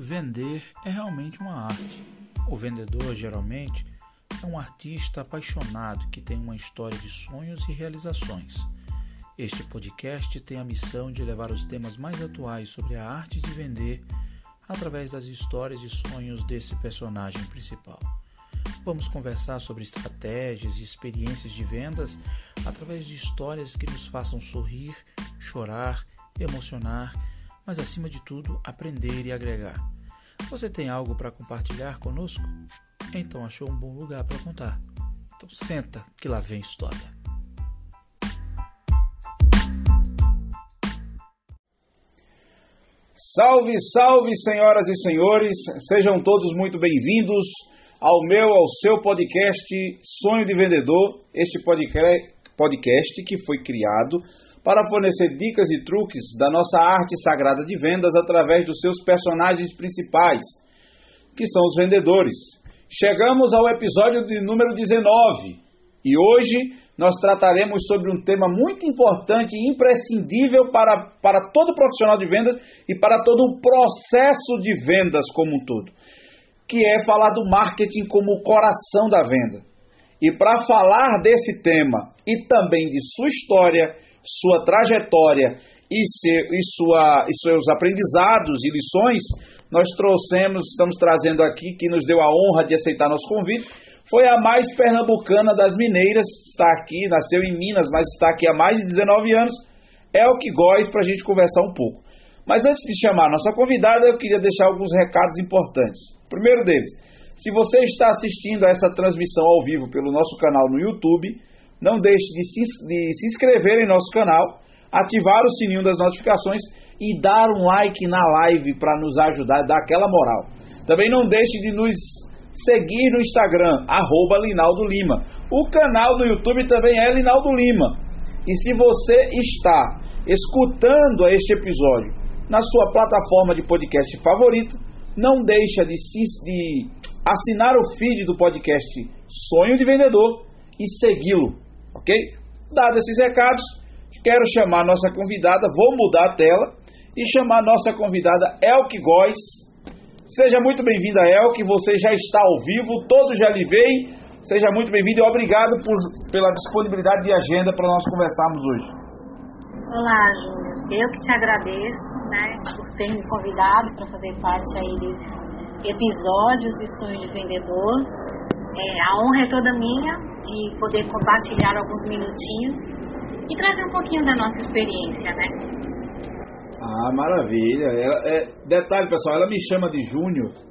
Vender é realmente uma arte. O vendedor, geralmente, é um artista apaixonado que tem uma história de sonhos e realizações. Este podcast tem a missão de levar os temas mais atuais sobre a arte de vender através das histórias e sonhos desse personagem principal. Vamos conversar sobre estratégias e experiências de vendas através de histórias que nos façam sorrir, chorar, emocionar mas acima de tudo, aprender e agregar. Você tem algo para compartilhar conosco? Então achou um bom lugar para contar. Então senta que lá vem história. Salve, salve, senhoras e senhores, sejam todos muito bem-vindos ao meu, ao seu podcast Sonho de Vendedor, este podcast que foi criado para fornecer dicas e truques da nossa arte sagrada de vendas através dos seus personagens principais, que são os vendedores. Chegamos ao episódio de número 19 e hoje nós trataremos sobre um tema muito importante e imprescindível para, para todo profissional de vendas e para todo o processo de vendas como um todo, que é falar do marketing como o coração da venda. E para falar desse tema e também de sua história, sua trajetória e, seu, e, sua, e seus aprendizados e lições, nós trouxemos, estamos trazendo aqui, que nos deu a honra de aceitar nosso convite, foi a mais pernambucana das mineiras, está aqui, nasceu em Minas, mas está aqui há mais de 19 anos, é o que Góis, para a gente conversar um pouco. Mas antes de chamar nossa convidada, eu queria deixar alguns recados importantes. O primeiro deles, se você está assistindo a essa transmissão ao vivo pelo nosso canal no YouTube, não deixe de se, de se inscrever em nosso canal, ativar o sininho das notificações e dar um like na live para nos ajudar, dar aquela moral. Também não deixe de nos seguir no Instagram, arroba Linaldo Lima. O canal do YouTube também é Linaldo Lima. E se você está escutando este episódio na sua plataforma de podcast favorita, não deixa de, se, de assinar o feed do podcast Sonho de Vendedor e segui-lo Ok? Dados esses recados, quero chamar nossa convidada, vou mudar a tela e chamar nossa convidada Elke Góes. Seja muito bem-vinda, Elke, você já está ao vivo, todos já lhe veem. Seja muito bem-vindo e obrigado por, pela disponibilidade de agenda para nós conversarmos hoje. Olá, Júnior. Eu que te agradeço né, por ter me convidado para fazer parte aí desses episódios de Sonho de Vendedor. É, a honra é toda minha de poder compartilhar alguns minutinhos e trazer um pouquinho da nossa experiência, né? Ah, maravilha. Ela, é, detalhe, pessoal, ela me chama de Júnior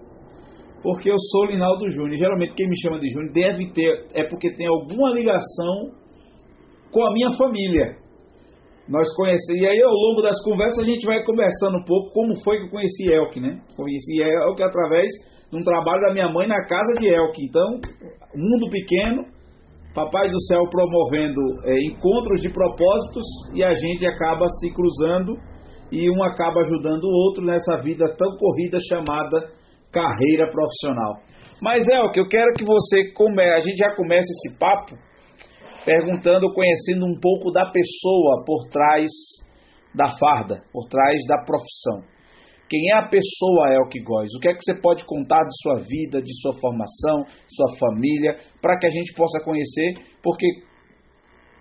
porque eu sou Linaldo Júnior. Geralmente quem me chama de Júnior deve ter, é porque tem alguma ligação com a minha família. Nós conhecemos, e aí ao longo das conversas a gente vai conversando um pouco como foi que eu conheci Elke, né? Conheci Elke através de um trabalho da minha mãe na casa de Elke. Então, mundo pequeno, Papai do Céu promovendo é, encontros de propósitos e a gente acaba se cruzando e um acaba ajudando o outro nessa vida tão corrida chamada carreira profissional. Mas que eu quero que você come, a gente já comece esse papo perguntando, conhecendo um pouco da pessoa por trás da farda, por trás da profissão. Quem é a pessoa Elke Góes? O que é que você pode contar de sua vida, de sua formação, sua família, para que a gente possa conhecer? Porque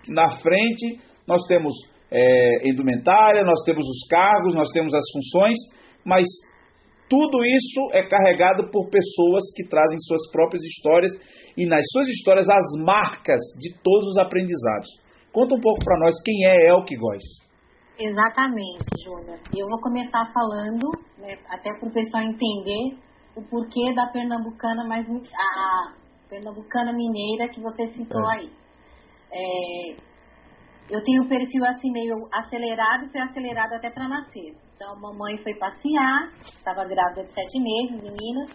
na frente nós temos é, indumentária, nós temos os cargos, nós temos as funções, mas tudo isso é carregado por pessoas que trazem suas próprias histórias e nas suas histórias as marcas de todos os aprendizados. Conta um pouco para nós quem é Elke Góes. Exatamente, Júlia. Eu vou começar falando, né, até para o pessoal entender o porquê da pernambucana, mais a pernambucana mineira que você citou é. aí. É, eu tenho um perfil assim meio acelerado e foi acelerado até para nascer. Então, mamãe foi passear, estava grávida de sete meses em Minas,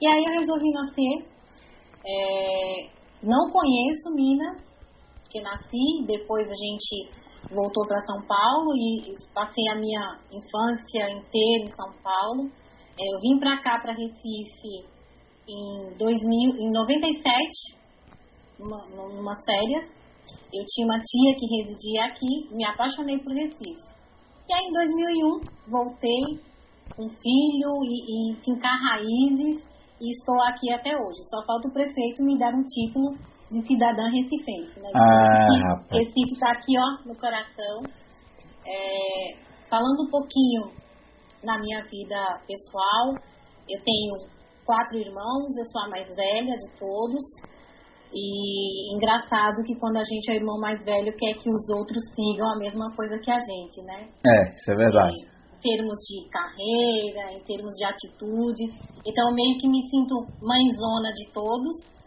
e aí eu resolvi nascer. É, não conheço Minas, que nasci, depois a gente voltou para São Paulo e passei a minha infância inteira em São Paulo. É, eu vim para cá, para Recife, em, 2000, em 97, numa, férias. Eu tinha uma tia que residia aqui, me apaixonei por Recife. E aí, em 2001, voltei um filho e, e fincar raízes e estou aqui até hoje. Só falta o prefeito me dar um título de cidadã recifense. Né? Ah, Recife está aqui ó, no coração. É, falando um pouquinho na minha vida pessoal, eu tenho quatro irmãos, eu sou a mais velha de todos. E engraçado que quando a gente é irmão mais velho, quer que os outros sigam a mesma coisa que a gente, né? É, isso é verdade. É, em termos de carreira, em termos de atitudes. Então, eu meio que me sinto mãezona de todos.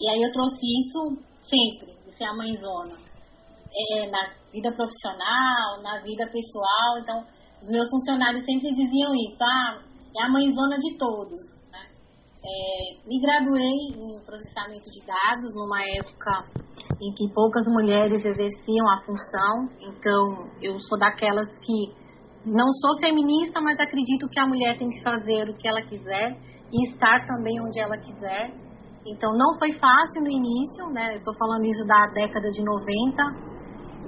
E aí eu trouxe isso sempre, de ser a mãezona. É, na vida profissional, na vida pessoal. Então, os meus funcionários sempre diziam isso. Ah, é a mãezona de todos. É, me graduei em processamento de dados numa época em que poucas mulheres exerciam a função, então eu sou daquelas que não sou feminista, mas acredito que a mulher tem que fazer o que ela quiser e estar também onde ela quiser. Então não foi fácil no início, né? Estou falando isso da década de 90.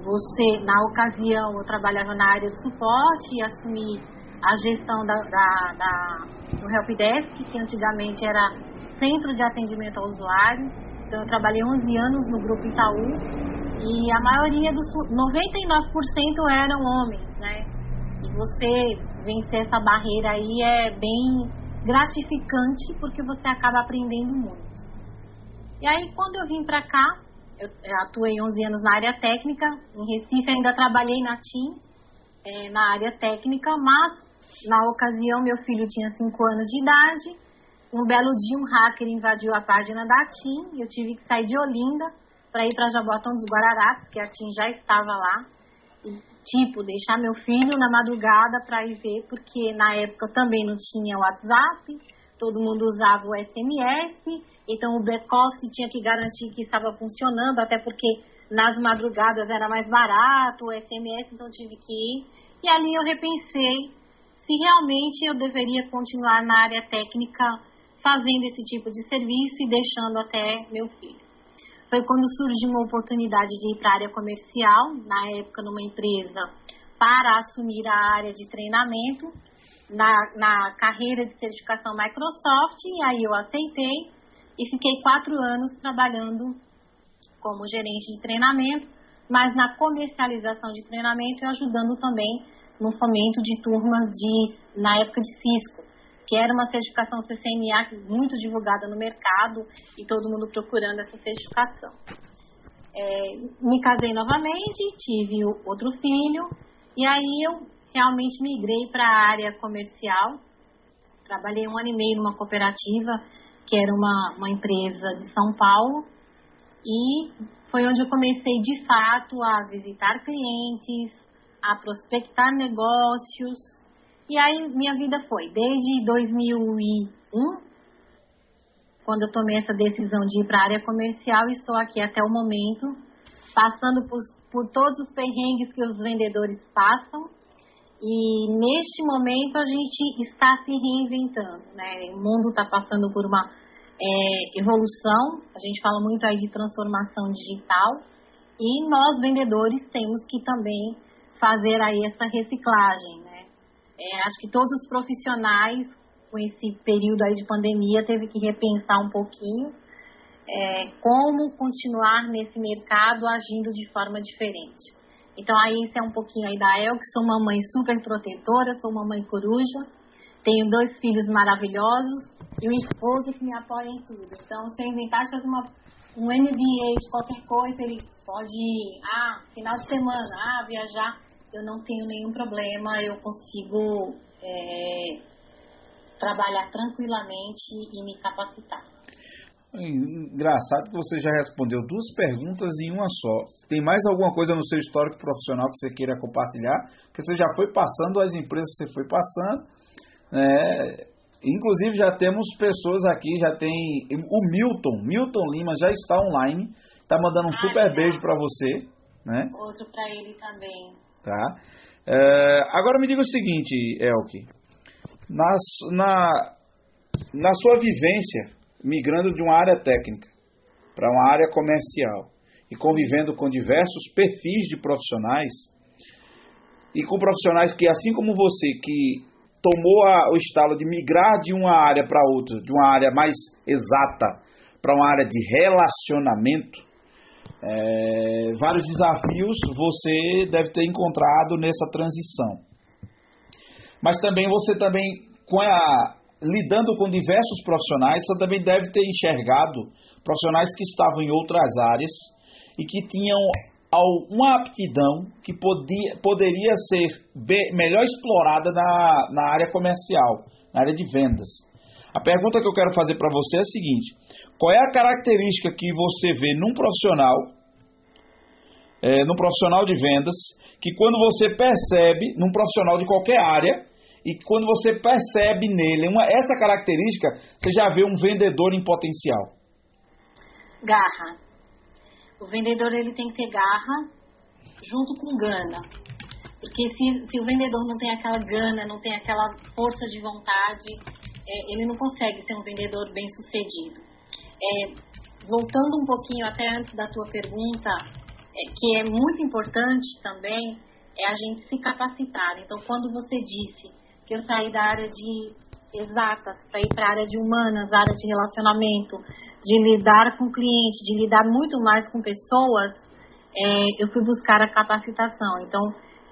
Você, na ocasião, eu trabalhava na área de suporte e assumi a gestão da, da, da no Helpdesk, que antigamente era Centro de Atendimento ao Usuário. Então, eu trabalhei 11 anos no Grupo Itaú e a maioria dos 99% eram homens, né? E você vencer essa barreira aí é bem gratificante porque você acaba aprendendo muito. E aí, quando eu vim para cá, eu atuei 11 anos na área técnica. Em Recife, ainda trabalhei na TIM, é, na área técnica, mas na ocasião, meu filho tinha 5 anos de idade. Um belo dia, um hacker invadiu a página da TIM eu tive que sair de Olinda para ir para Jabotão dos Guararapes, que a TIM já estava lá. E, tipo, deixar meu filho na madrugada para ir ver, porque na época também não tinha WhatsApp, todo mundo usava o SMS, então o back-office tinha que garantir que estava funcionando, até porque nas madrugadas era mais barato o SMS, então tive que ir. E ali eu repensei se realmente eu deveria continuar na área técnica fazendo esse tipo de serviço e deixando até meu filho. Foi quando surgiu uma oportunidade de ir para a área comercial, na época numa empresa, para assumir a área de treinamento na, na carreira de certificação Microsoft, e aí eu aceitei e fiquei quatro anos trabalhando como gerente de treinamento, mas na comercialização de treinamento e ajudando também no fomento de turmas de, na época de Cisco, que era uma certificação CCNA muito divulgada no mercado e todo mundo procurando essa certificação. É, me casei novamente, tive outro filho e aí eu realmente migrei para a área comercial. Trabalhei um ano e meio numa cooperativa que era uma, uma empresa de São Paulo e foi onde eu comecei de fato a visitar clientes, a prospectar negócios. E aí minha vida foi, desde 2001, quando eu tomei essa decisão de ir para a área comercial, estou aqui até o momento, passando por, por todos os perrengues que os vendedores passam. E neste momento a gente está se reinventando, né? O mundo está passando por uma é, evolução, a gente fala muito aí de transformação digital, e nós vendedores temos que também fazer aí essa reciclagem, né? É, acho que todos os profissionais com esse período aí de pandemia teve que repensar um pouquinho é, como continuar nesse mercado agindo de forma diferente. Então aí isso é um pouquinho aí da El, que sou uma mãe super protetora, sou uma mãe coruja, tenho dois filhos maravilhosos e um esposo que me apoia em tudo. Então se eu inventar uma, um MBA de qualquer coisa, ele pode, ah, final de semana, ah, viajar eu não tenho nenhum problema, eu consigo é, trabalhar tranquilamente e me capacitar. Engraçado que você já respondeu duas perguntas em uma só. Tem mais alguma coisa no seu histórico profissional que você queira compartilhar? Que você já foi passando as empresas que você foi passando. Né? Inclusive já temos pessoas aqui, já tem o Milton, Milton Lima já está online, está mandando um ah, super legal. beijo para você, né? Outro para ele também. Tá? É, agora me diga o seguinte, Elke. Nas, na, na sua vivência, migrando de uma área técnica para uma área comercial e convivendo com diversos perfis de profissionais, e com profissionais que, assim como você, que tomou a, o estalo de migrar de uma área para outra, de uma área mais exata para uma área de relacionamento, é, vários desafios você deve ter encontrado nessa transição. Mas também você também, com a, lidando com diversos profissionais, você também deve ter enxergado profissionais que estavam em outras áreas e que tinham uma aptidão que podia, poderia ser melhor explorada na, na área comercial, na área de vendas. A pergunta que eu quero fazer para você é a seguinte: qual é a característica que você vê num profissional, é, num profissional de vendas, que quando você percebe, num profissional de qualquer área, e quando você percebe nele uma, essa característica, você já vê um vendedor em potencial? Garra. O vendedor ele tem que ter garra junto com gana. Porque se, se o vendedor não tem aquela gana, não tem aquela força de vontade, é, ele não consegue ser um vendedor bem sucedido. É, voltando um pouquinho até antes da tua pergunta, é, que é muito importante também, é a gente se capacitar. Então, quando você disse que eu saí da área de exatas para ir para a área de humanas, área de relacionamento, de lidar com clientes, de lidar muito mais com pessoas, é, eu fui buscar a capacitação. Então,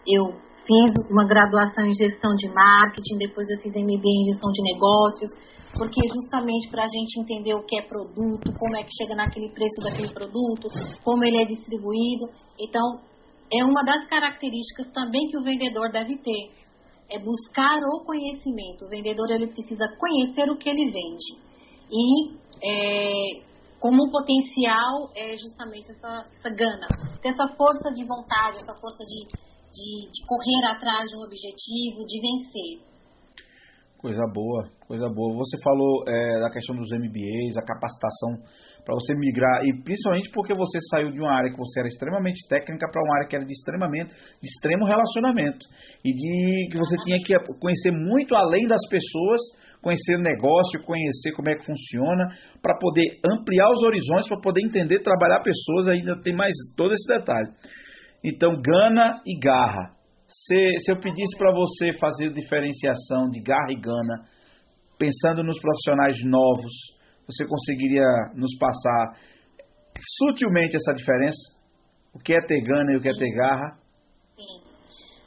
eu fiz uma graduação em gestão de marketing, depois eu fiz MBA em gestão de negócios, porque justamente para a gente entender o que é produto, como é que chega naquele preço daquele produto, como ele é distribuído. Então, é uma das características também que o vendedor deve ter é buscar o conhecimento. O vendedor ele precisa conhecer o que ele vende. E é, como potencial é justamente essa, essa gana, ter essa força de vontade, essa força de, de, de correr atrás de um objetivo, de vencer. Coisa boa, coisa boa. Você falou é, da questão dos MBAs, a capacitação para você migrar, e principalmente porque você saiu de uma área que você era extremamente técnica para uma área que era de extremamente de extremo relacionamento e de que você tinha que conhecer muito além das pessoas, conhecer o negócio, conhecer como é que funciona, para poder ampliar os horizontes, para poder entender, trabalhar pessoas, ainda tem mais todo esse detalhe. Então, gana e garra. Se, se eu pedisse para você fazer diferenciação de garra e gana, pensando nos profissionais novos, você conseguiria nos passar sutilmente essa diferença? O que é ter gana e o que é ter garra? Sim.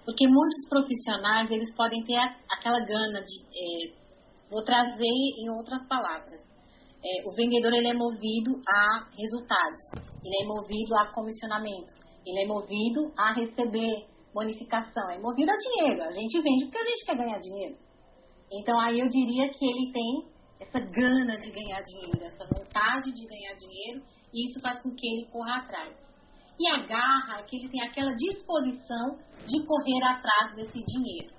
Porque muitos profissionais, eles podem ter aquela gana de... É, vou trazer em outras palavras. É, o vendedor, ele é movido a resultados. Ele é movido a comissionamento. Ele é movido a receber bonificação. É movido a dinheiro. A gente vende porque a gente quer ganhar dinheiro. Então, aí eu diria que ele tem essa gana de ganhar dinheiro, essa vontade de ganhar dinheiro, e isso faz com que ele corra atrás. E a garra é que ele tem aquela disposição de correr atrás desse dinheiro.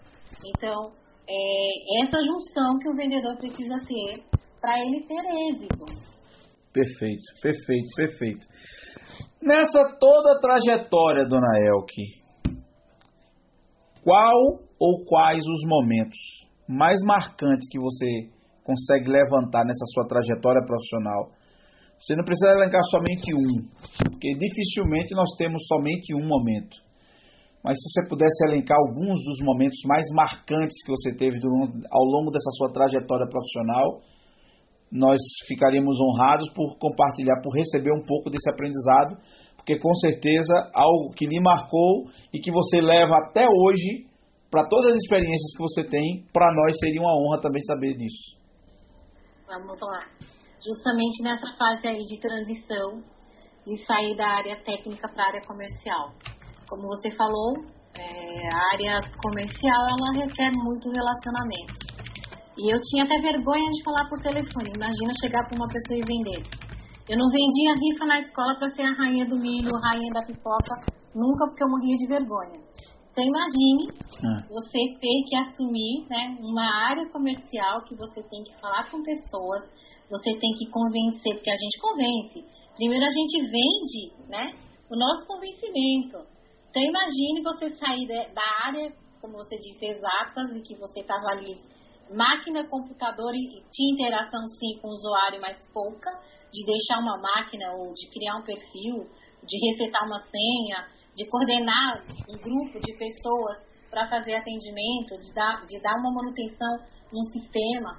Então, é essa junção que o vendedor precisa ter para ele ter êxito. Perfeito, perfeito, perfeito. Nessa toda trajetória, dona Elke, qual ou quais os momentos mais marcantes que você consegue levantar nessa sua trajetória profissional. Você não precisa elencar somente um, porque dificilmente nós temos somente um momento. Mas se você pudesse elencar alguns dos momentos mais marcantes que você teve ao longo dessa sua trajetória profissional, nós ficaríamos honrados por compartilhar, por receber um pouco desse aprendizado, porque com certeza algo que lhe marcou e que você leva até hoje para todas as experiências que você tem, para nós seria uma honra também saber disso. Vamos lá. Justamente nessa fase aí de transição, de sair da área técnica para a área comercial. Como você falou, é, a área comercial ela requer muito relacionamento. E eu tinha até vergonha de falar por telefone. Imagina chegar para uma pessoa e vender. Eu não vendia rifa na escola para ser a rainha do milho, rainha da pipoca, nunca porque eu morria de vergonha. Então imagine ah. você ter que assumir né, uma área comercial que você tem que falar com pessoas, você tem que convencer, porque a gente convence. Primeiro a gente vende né, o nosso convencimento. Então imagine você sair da área, como você disse, exatas, e que você estava ali máquina, computador e tinha interação sim com o usuário, mas pouca, de deixar uma máquina ou de criar um perfil, de resetar uma senha, de coordenar um grupo de pessoas para fazer atendimento, de dar, de dar uma manutenção num sistema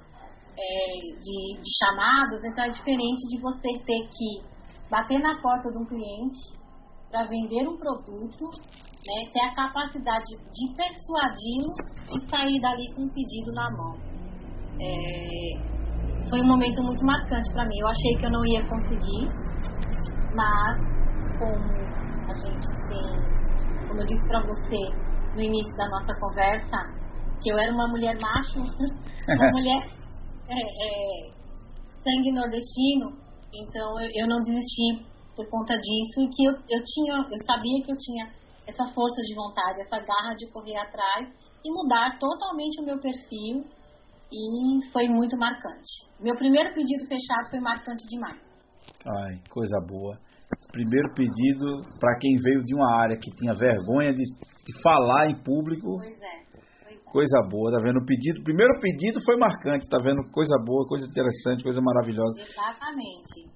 é, de, de chamados, então é diferente de você ter que bater na porta de um cliente para vender um produto, né, ter a capacidade de persuadi-lo e sair dali com um pedido na mão. É, foi um momento muito marcante para mim. Eu achei que eu não ia conseguir, mas como a gente tem, como eu disse para você no início da nossa conversa, que eu era uma mulher macho, uma mulher é, é, sangue nordestino, então eu, eu, não desisti por conta disso que eu, eu tinha, eu sabia que eu tinha essa força de vontade, essa garra de correr atrás e mudar totalmente o meu perfil e foi muito marcante. Meu primeiro pedido fechado foi marcante demais. Ai, coisa boa. Primeiro pedido para quem veio de uma área que tinha vergonha de, de falar em público. Pois é, pois é. Coisa boa, tá vendo? O pedido, primeiro pedido foi marcante, tá vendo? Coisa boa, coisa interessante, coisa maravilhosa. Exatamente.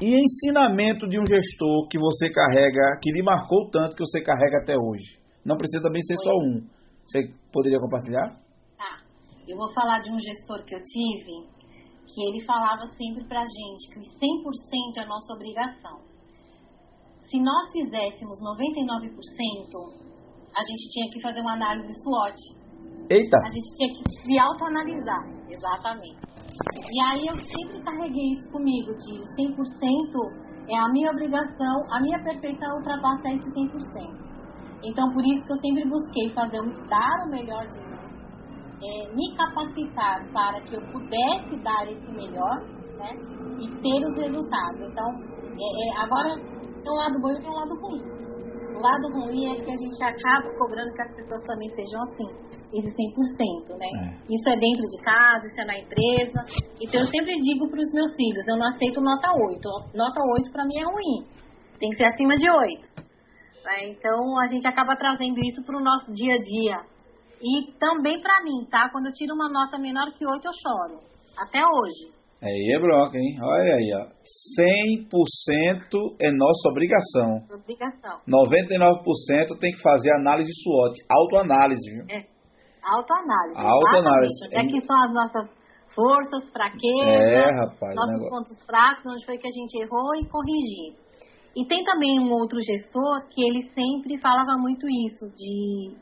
E ensinamento de um gestor que você carrega, que lhe marcou tanto que você carrega até hoje. Não precisa também ser só um. Você poderia compartilhar? Tá. Eu vou falar de um gestor que eu tive, que ele falava sempre pra gente que 100% é nossa obrigação. Se nós fizéssemos 99%, a gente tinha que fazer uma análise SWOT. Eita! A gente tinha que se autoanalisar, exatamente. E aí eu sempre carreguei isso comigo, de 100% é a minha obrigação, a minha perfeição ultrapassar esse 100%. Então, por isso que eu sempre busquei fazer, dar o melhor de mim, é, me capacitar para que eu pudesse dar esse melhor, né, e ter os resultados. Então, é, é, agora tem um lado bom e tem um lado ruim. O lado ruim é que a gente acaba cobrando que as pessoas também sejam assim, esse 100%, né? É. Isso é dentro de casa, isso é na empresa. Então eu sempre digo para os meus filhos, eu não aceito nota 8. Nota 8 para mim é ruim. Tem que ser acima de 8. Né? Então a gente acaba trazendo isso para o nosso dia a dia. E também para mim, tá? Quando eu tiro uma nota menor que 8, eu choro. Até hoje. Aí é bronca, hein? Olha aí, ó. 100% é nossa obrigação. Obrigação. 99% tem que fazer análise SWOT, autoanálise, viu? É. Autoanálise. Autoanálise. É que são as nossas forças, fraquezas, é, rapaz, nossos negócio. pontos fracos, onde foi que a gente errou e corrigir. E tem também um outro gestor que ele sempre falava muito isso, de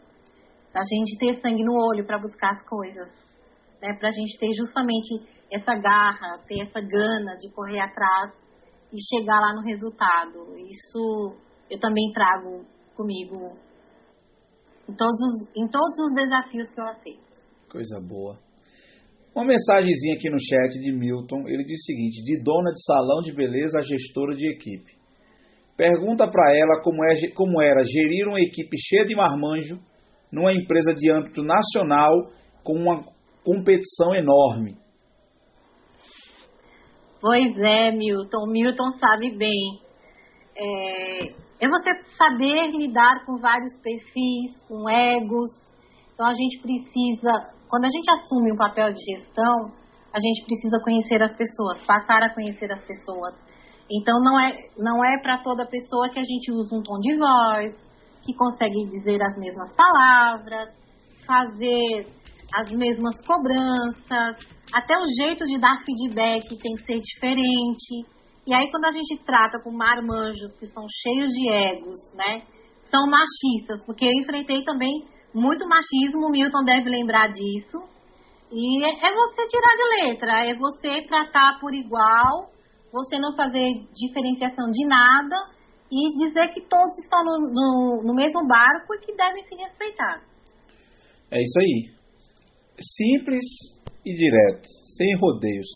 a gente ter sangue no olho para buscar as coisas. Né? Para a gente ter justamente essa garra, ter essa gana de correr atrás e chegar lá no resultado. Isso eu também trago comigo em todos os, em todos os desafios que eu aceito. Coisa boa. Uma mensagenzinha aqui no chat de Milton, ele diz o seguinte: de dona de salão de beleza a gestora de equipe. Pergunta para ela como, é, como era gerir uma equipe cheia de marmanjo numa empresa de âmbito nacional com uma competição enorme. Pois é, Milton. Milton sabe bem. É, é você saber lidar com vários perfis, com egos. Então a gente precisa, quando a gente assume um papel de gestão, a gente precisa conhecer as pessoas, passar a conhecer as pessoas. Então não é não é para toda pessoa que a gente usa um tom de voz, que consegue dizer as mesmas palavras, fazer as mesmas cobranças, até o jeito de dar feedback tem que ser diferente. E aí, quando a gente trata com marmanjos que são cheios de egos, né? São machistas, porque eu enfrentei também muito machismo, o Milton deve lembrar disso. E é, é você tirar de letra, é você tratar por igual, você não fazer diferenciação de nada e dizer que todos estão no, no, no mesmo barco e que devem se respeitar. É isso aí. Simples e direto, sem rodeios.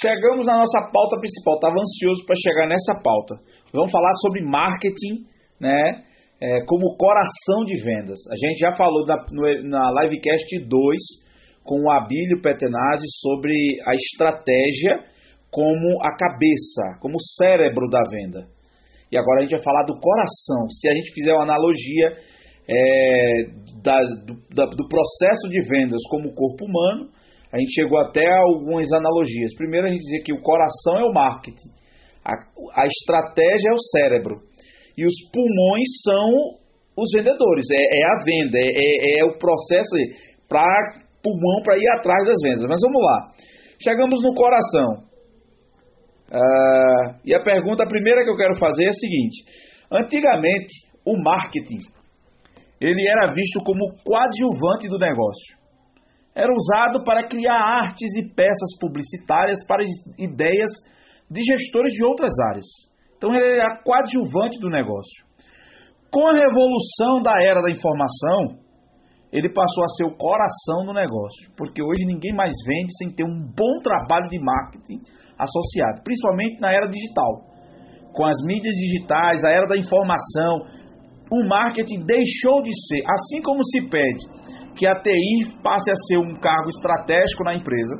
Chegamos na nossa pauta principal. Estava ansioso para chegar nessa pauta. Vamos falar sobre marketing, né? É, como coração de vendas. A gente já falou na, no, na livecast 2 com o Abílio Petenazzi sobre a estratégia como a cabeça, como o cérebro da venda. E agora a gente vai falar do coração. Se a gente fizer uma analogia é, da, do, da, do processo de vendas como corpo humano, a gente chegou até a algumas analogias. Primeiro, a gente dizia que o coração é o marketing, a, a estratégia é o cérebro, e os pulmões são os vendedores, é, é a venda, é, é, é o processo para pulmão para ir atrás das vendas. Mas vamos lá. Chegamos no coração. Uh, e a pergunta, primeira que eu quero fazer é a seguinte: antigamente o marketing ele era visto como coadjuvante do negócio. Era usado para criar artes e peças publicitárias para ideias de gestores de outras áreas. Então ele era coadjuvante do negócio. Com a revolução da era da informação, ele passou a ser o coração do negócio, porque hoje ninguém mais vende sem ter um bom trabalho de marketing associado, principalmente na era digital. Com as mídias digitais, a era da informação, o marketing deixou de ser, assim como se pede que a TI passe a ser um cargo estratégico na empresa,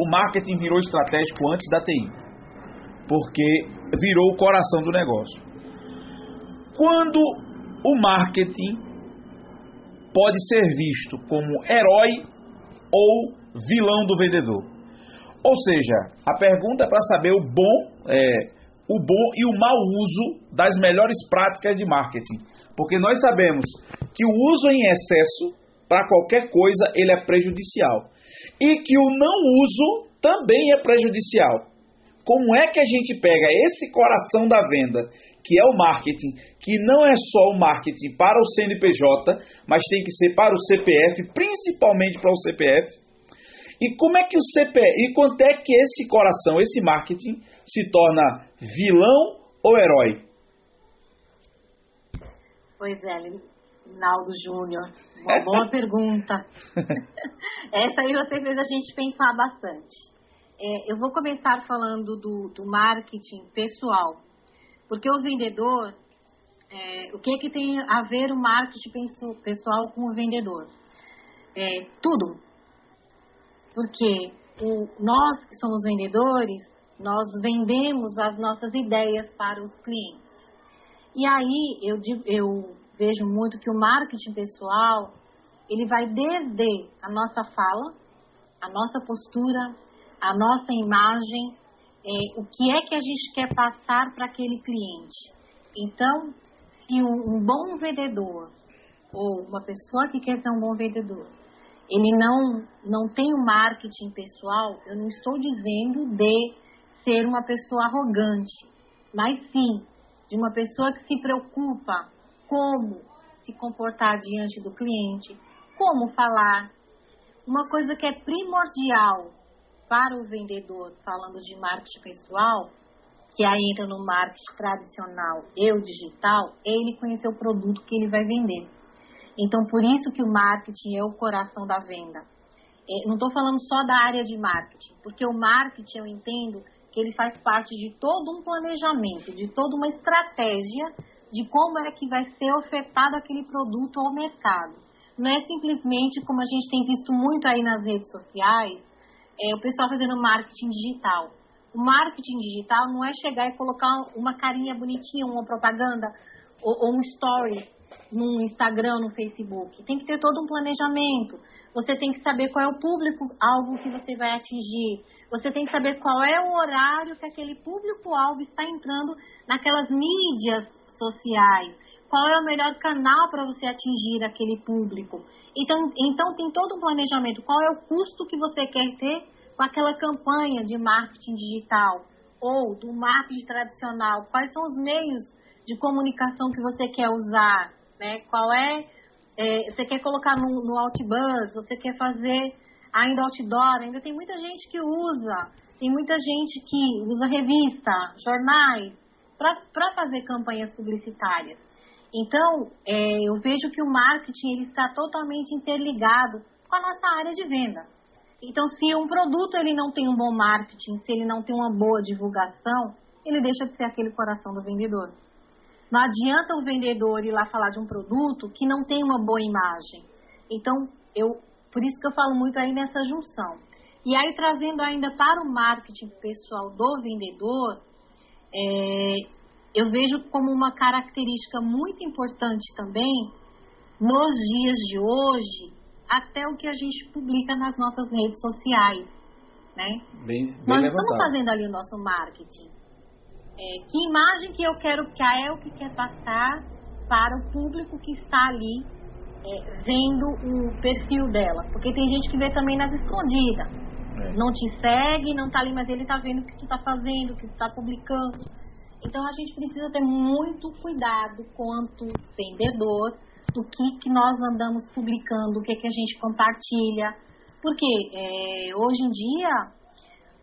o marketing virou estratégico antes da TI, porque virou o coração do negócio. Quando o marketing pode ser visto como herói ou vilão do vendedor. Ou seja, a pergunta é para saber o bom, é, o bom e o mau uso das melhores práticas de marketing, porque nós sabemos que o uso em excesso para qualquer coisa ele é prejudicial e que o não uso também é prejudicial. Como é que a gente pega esse coração da venda, que é o marketing, que não é só o marketing para o CNPJ, mas tem que ser para o CPF, principalmente para o CPF? E como é que o CPF, e quanto é que esse coração, esse marketing se torna vilão ou herói? Pois é, Naldo Júnior, uma boa pergunta. Essa aí você fez a gente pensar bastante. É, eu vou começar falando do, do marketing pessoal, porque o vendedor, é, o que é que tem a ver o marketing pessoal com o vendedor? É, tudo. Porque o, nós que somos vendedores, nós vendemos as nossas ideias para os clientes. E aí eu, eu vejo muito que o marketing pessoal, ele vai desde a nossa fala, a nossa postura, a nossa imagem, é, o que é que a gente quer passar para aquele cliente. Então, se um, um bom vendedor ou uma pessoa que quer ser um bom vendedor, ele não, não tem o um marketing pessoal, eu não estou dizendo de ser uma pessoa arrogante, mas sim de uma pessoa que se preocupa como se comportar diante do cliente, como falar. Uma coisa que é primordial para o vendedor, falando de marketing pessoal, que aí entra no marketing tradicional e o digital, é ele conhecer o produto que ele vai vender. Então, por isso que o marketing é o coração da venda. É, não estou falando só da área de marketing, porque o marketing eu entendo que ele faz parte de todo um planejamento, de toda uma estratégia de como é que vai ser ofertado aquele produto ao mercado. Não é simplesmente como a gente tem visto muito aí nas redes sociais, é, o pessoal fazendo marketing digital. O marketing digital não é chegar e colocar uma carinha bonitinha, uma propaganda ou, ou um story no Instagram, no Facebook. Tem que ter todo um planejamento. Você tem que saber qual é o público-alvo que você vai atingir. Você tem que saber qual é o horário que aquele público-alvo está entrando naquelas mídias sociais. Qual é o melhor canal para você atingir aquele público? Então, então tem todo um planejamento. Qual é o custo que você quer ter com aquela campanha de marketing digital ou do marketing tradicional? Quais são os meios de comunicação que você quer usar? Né? Qual é, é você quer colocar no, no Outbuzz? Você quer fazer ainda outdoor? Ainda tem muita gente que usa. Tem muita gente que usa revista, jornais, para fazer campanhas publicitárias. Então, é, eu vejo que o marketing ele está totalmente interligado com a nossa área de venda. Então, se um produto ele não tem um bom marketing, se ele não tem uma boa divulgação, ele deixa de ser aquele coração do vendedor. Não adianta o vendedor ir lá falar de um produto que não tem uma boa imagem. Então, eu, por isso que eu falo muito aí nessa junção. E aí, trazendo ainda para o marketing pessoal do vendedor, é, eu vejo como uma característica muito importante também, nos dias de hoje, até o que a gente publica nas nossas redes sociais. Né? Bem, bem Nós levantado. estamos fazendo ali o nosso marketing. É, que imagem que eu quero, que a que quer passar para o público que está ali é, vendo o perfil dela. Porque tem gente que vê também nas escondidas. É. Não te segue, não está ali, mas ele está vendo o que tu está fazendo, o que tu está publicando. Então a gente precisa ter muito cuidado quanto vendedor do que, que nós andamos publicando, o que, que a gente compartilha. Porque é, hoje em dia,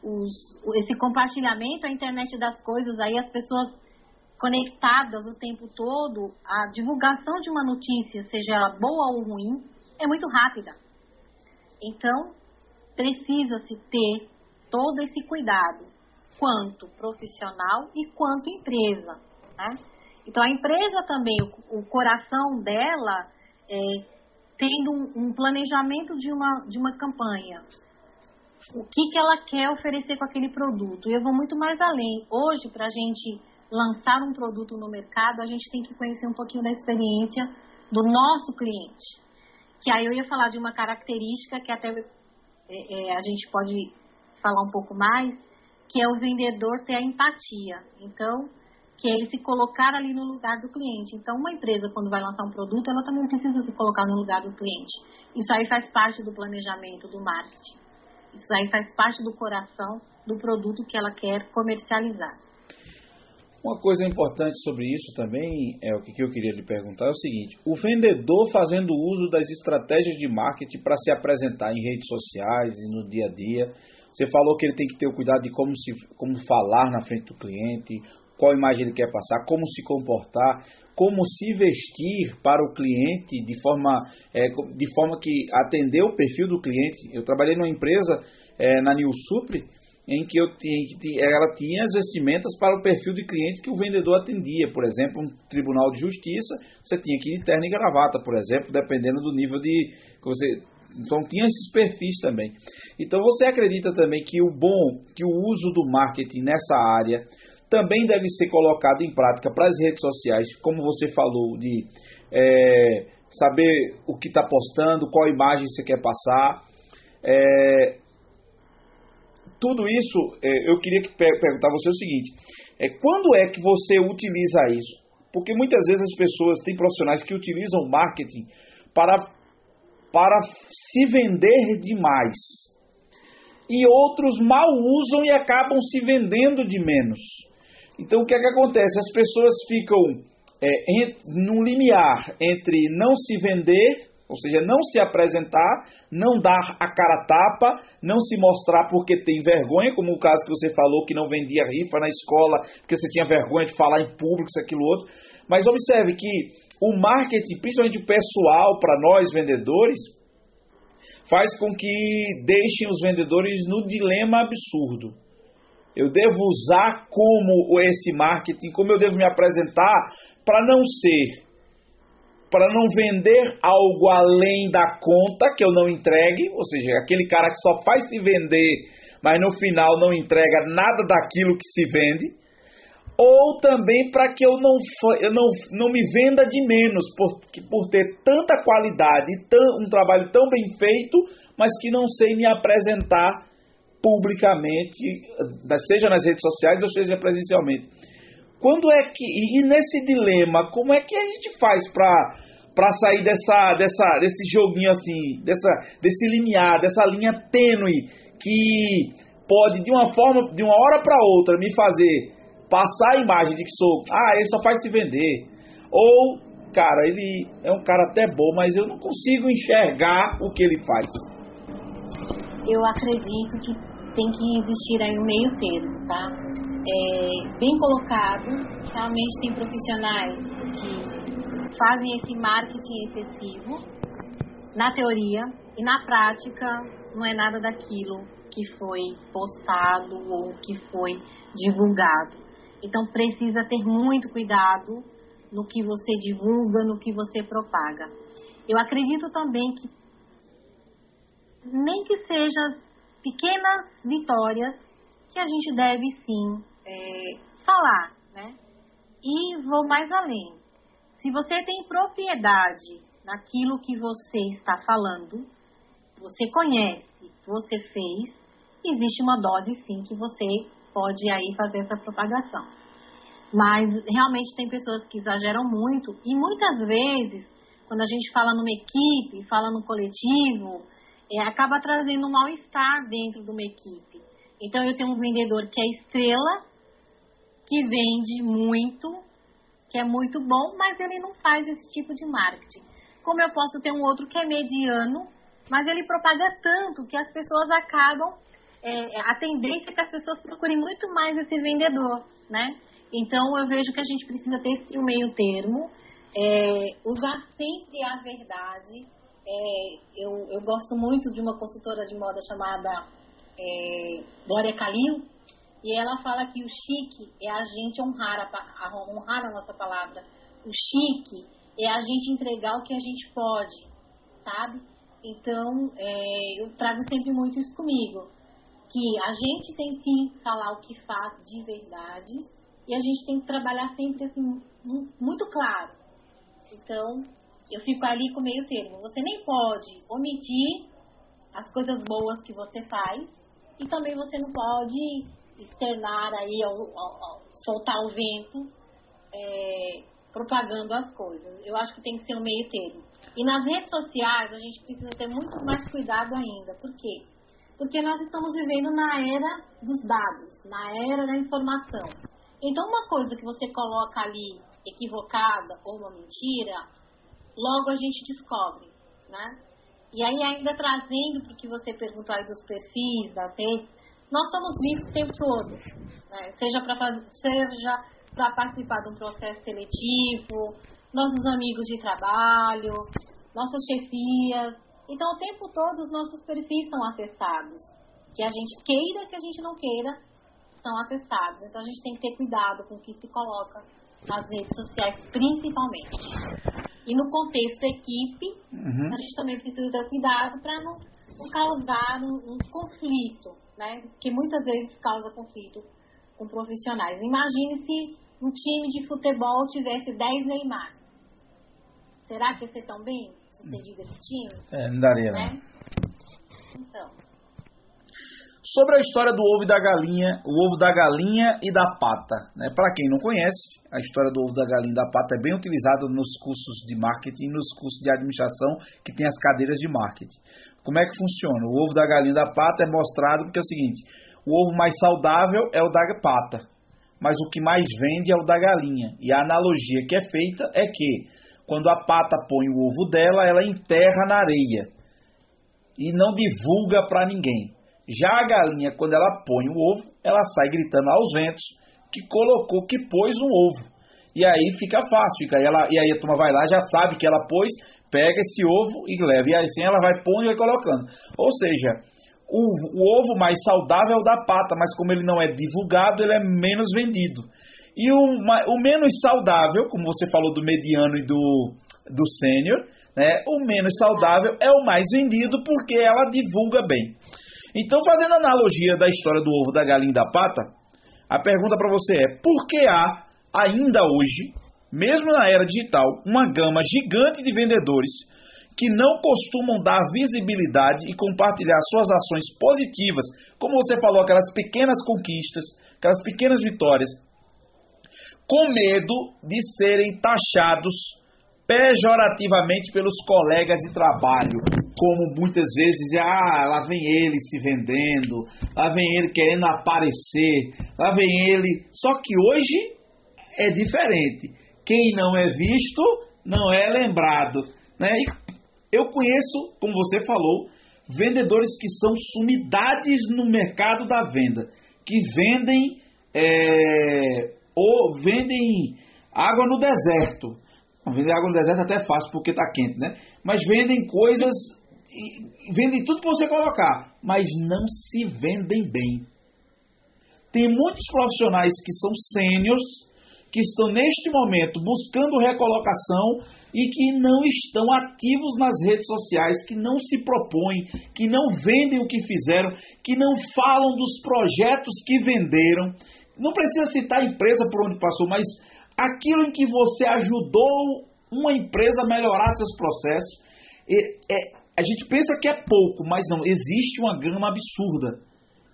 os, esse compartilhamento, a internet das coisas, aí as pessoas conectadas o tempo todo, a divulgação de uma notícia, seja ela boa ou ruim, é muito rápida. Então, precisa-se ter todo esse cuidado, quanto profissional e quanto empresa. Né? Então, a empresa também, o, o coração dela é tendo um, um, planejamento de uma, de uma campanha. O que, que ela quer oferecer com aquele produto. E eu vou muito mais além. Hoje, para a gente lançar um produto no mercado, a gente tem que conhecer um pouquinho da experiência do nosso cliente. Que aí eu ia falar de uma característica que até é, é, a gente pode falar um pouco mais, que é o vendedor ter a empatia. Então, que é ele se colocar ali no lugar do cliente. Então, uma empresa, quando vai lançar um produto, ela também precisa se colocar no lugar do cliente. Isso aí faz parte do planejamento, do marketing. Isso aí faz parte do coração do produto que ela quer comercializar. Uma coisa importante sobre isso também, é o que eu queria lhe perguntar, é o seguinte: o vendedor fazendo uso das estratégias de marketing para se apresentar em redes sociais e no dia a dia. Você falou que ele tem que ter o cuidado de como, se, como falar na frente do cliente, qual imagem ele quer passar, como se comportar, como se vestir para o cliente de forma, é, de forma que atender o perfil do cliente. Eu trabalhei numa empresa é, na New Supre em que eu tinha, ela tinha as vestimentas para o perfil de cliente que o vendedor atendia. Por exemplo, um tribunal de justiça, você tinha que ir de terno e gravata, por exemplo, dependendo do nível de que você então tinha esses perfis também. Então você acredita também que o bom, que o uso do marketing nessa área também deve ser colocado em prática para as redes sociais, como você falou, de é, saber o que está postando, qual imagem você quer passar. É, tudo isso, é, eu queria perguntar a você o seguinte: é, quando é que você utiliza isso? Porque muitas vezes as pessoas têm profissionais que utilizam marketing para, para se vender demais. E outros mal usam e acabam se vendendo de menos. Então o que é que acontece? As pessoas ficam é, num limiar entre não se vender ou seja, não se apresentar, não dar a cara tapa, não se mostrar porque tem vergonha, como o caso que você falou que não vendia rifa na escola porque você tinha vergonha de falar em público, isso, aquilo, outro. Mas observe que o marketing, principalmente o pessoal, para nós vendedores, faz com que deixem os vendedores no dilema absurdo. Eu devo usar como esse marketing, como eu devo me apresentar para não ser para não vender algo além da conta que eu não entregue, ou seja, aquele cara que só faz se vender, mas no final não entrega nada daquilo que se vende, ou também para que eu não, eu não, não me venda de menos por, por ter tanta qualidade tão, um trabalho tão bem feito, mas que não sei me apresentar publicamente, seja nas redes sociais ou seja presencialmente. Quando é que e nesse dilema, como é que a gente faz para para sair dessa, dessa, desse joguinho assim, dessa, desse limiar, dessa linha tênue que pode de uma forma, de uma hora para outra me fazer passar a imagem de que sou, ah, ele só faz se vender. Ou, cara, ele é um cara até bom, mas eu não consigo enxergar o que ele faz. Eu acredito que tem que existir aí um meio termo, tá? É, bem colocado, realmente tem profissionais que fazem esse marketing excessivo na teoria e na prática não é nada daquilo que foi postado ou que foi divulgado. Então precisa ter muito cuidado no que você divulga, no que você propaga. Eu acredito também que nem que sejam pequenas vitórias que a gente deve sim é, falar, né? E vou mais além. Se você tem propriedade naquilo que você está falando, você conhece, você fez, existe uma dose sim que você pode aí fazer essa propagação. Mas realmente tem pessoas que exageram muito e muitas vezes, quando a gente fala numa equipe, fala no coletivo, é, acaba trazendo um mal-estar dentro de uma equipe. Então eu tenho um vendedor que é estrela, que vende muito, que é muito bom, mas ele não faz esse tipo de marketing. Como eu posso ter um outro que é mediano, mas ele propaga tanto que as pessoas acabam, é, a tendência é que as pessoas procurem muito mais esse vendedor, né? Então eu vejo que a gente precisa ter esse meio termo, é, usar sempre a verdade. É, eu, eu gosto muito de uma consultora de moda chamada é, Glória Calil, e ela fala que o chique é a gente honrar a, a, honrar a nossa palavra. O chique é a gente entregar o que a gente pode, sabe? Então, é, eu trago sempre muito isso comigo. Que a gente tem que falar o que faz de verdade e a gente tem que trabalhar sempre assim, muito claro. Então, eu fico ali com meio termo. Você nem pode omitir as coisas boas que você faz e também você não pode externar aí, ao, ao, ao soltar o vento, é, propagando as coisas. Eu acho que tem que ser um meio termo. E nas redes sociais a gente precisa ter muito mais cuidado ainda. Por quê? Porque nós estamos vivendo na era dos dados, na era da informação. Então, uma coisa que você coloca ali equivocada ou uma mentira, logo a gente descobre, né? E aí, ainda trazendo para o que você perguntou aí dos perfis, das redes, nós somos vistos o tempo todo, né? seja para participar de um processo seletivo, nossos amigos de trabalho, nossas chefias. Então, o tempo todo os nossos perfis são acessados. Que a gente queira, que a gente não queira, são acessados. Então, a gente tem que ter cuidado com o que se coloca nas redes sociais, principalmente. E no contexto equipe, uhum. a gente também precisa ter cuidado para não, não, causar um, um conflito, né? Que muitas vezes causa conflito com profissionais. Imagine se um time de futebol tivesse 10 Neymar. Será que ia ser tão bem sucedido esse time? É, não daria, né? né? Então. Sobre a história do ovo e da galinha, o ovo da galinha e da pata. Né? Para quem não conhece, a história do ovo da galinha e da pata é bem utilizada nos cursos de marketing nos cursos de administração que tem as cadeiras de marketing. Como é que funciona? O ovo da galinha e da pata é mostrado porque é o seguinte: o ovo mais saudável é o da pata, mas o que mais vende é o da galinha. E a analogia que é feita é que quando a pata põe o ovo dela, ela enterra na areia e não divulga para ninguém. Já a galinha, quando ela põe o ovo, ela sai gritando aos ventos que colocou, que pôs um ovo. E aí fica fácil, fica, e, ela, e aí a turma vai lá, já sabe que ela pôs, pega esse ovo e leva. E assim ela vai pondo e vai colocando. Ou seja, o, o ovo mais saudável é o da pata, mas como ele não é divulgado, ele é menos vendido. E o, o menos saudável, como você falou do mediano e do, do sênior, né, o menos saudável é o mais vendido porque ela divulga bem. Então, fazendo analogia da história do ovo, da galinha e da pata, a pergunta para você é: por que há ainda hoje, mesmo na era digital, uma gama gigante de vendedores que não costumam dar visibilidade e compartilhar suas ações positivas, como você falou, aquelas pequenas conquistas, aquelas pequenas vitórias, com medo de serem taxados pejorativamente pelos colegas de trabalho, como muitas vezes, ah, lá vem ele se vendendo, lá vem ele querendo aparecer, lá vem ele. Só que hoje é diferente. Quem não é visto não é lembrado. Né? Eu conheço, como você falou, vendedores que são sumidades no mercado da venda, que vendem é, ou vendem água no deserto. Vender água no deserto é até fácil porque está quente, né? Mas vendem coisas, vendem tudo que você colocar, mas não se vendem bem. Tem muitos profissionais que são sêniores, que estão neste momento buscando recolocação e que não estão ativos nas redes sociais, que não se propõem, que não vendem o que fizeram, que não falam dos projetos que venderam, não precisa citar a empresa por onde passou, mas aquilo em que você ajudou uma empresa a melhorar seus processos. É, é, a gente pensa que é pouco, mas não, existe uma gama absurda.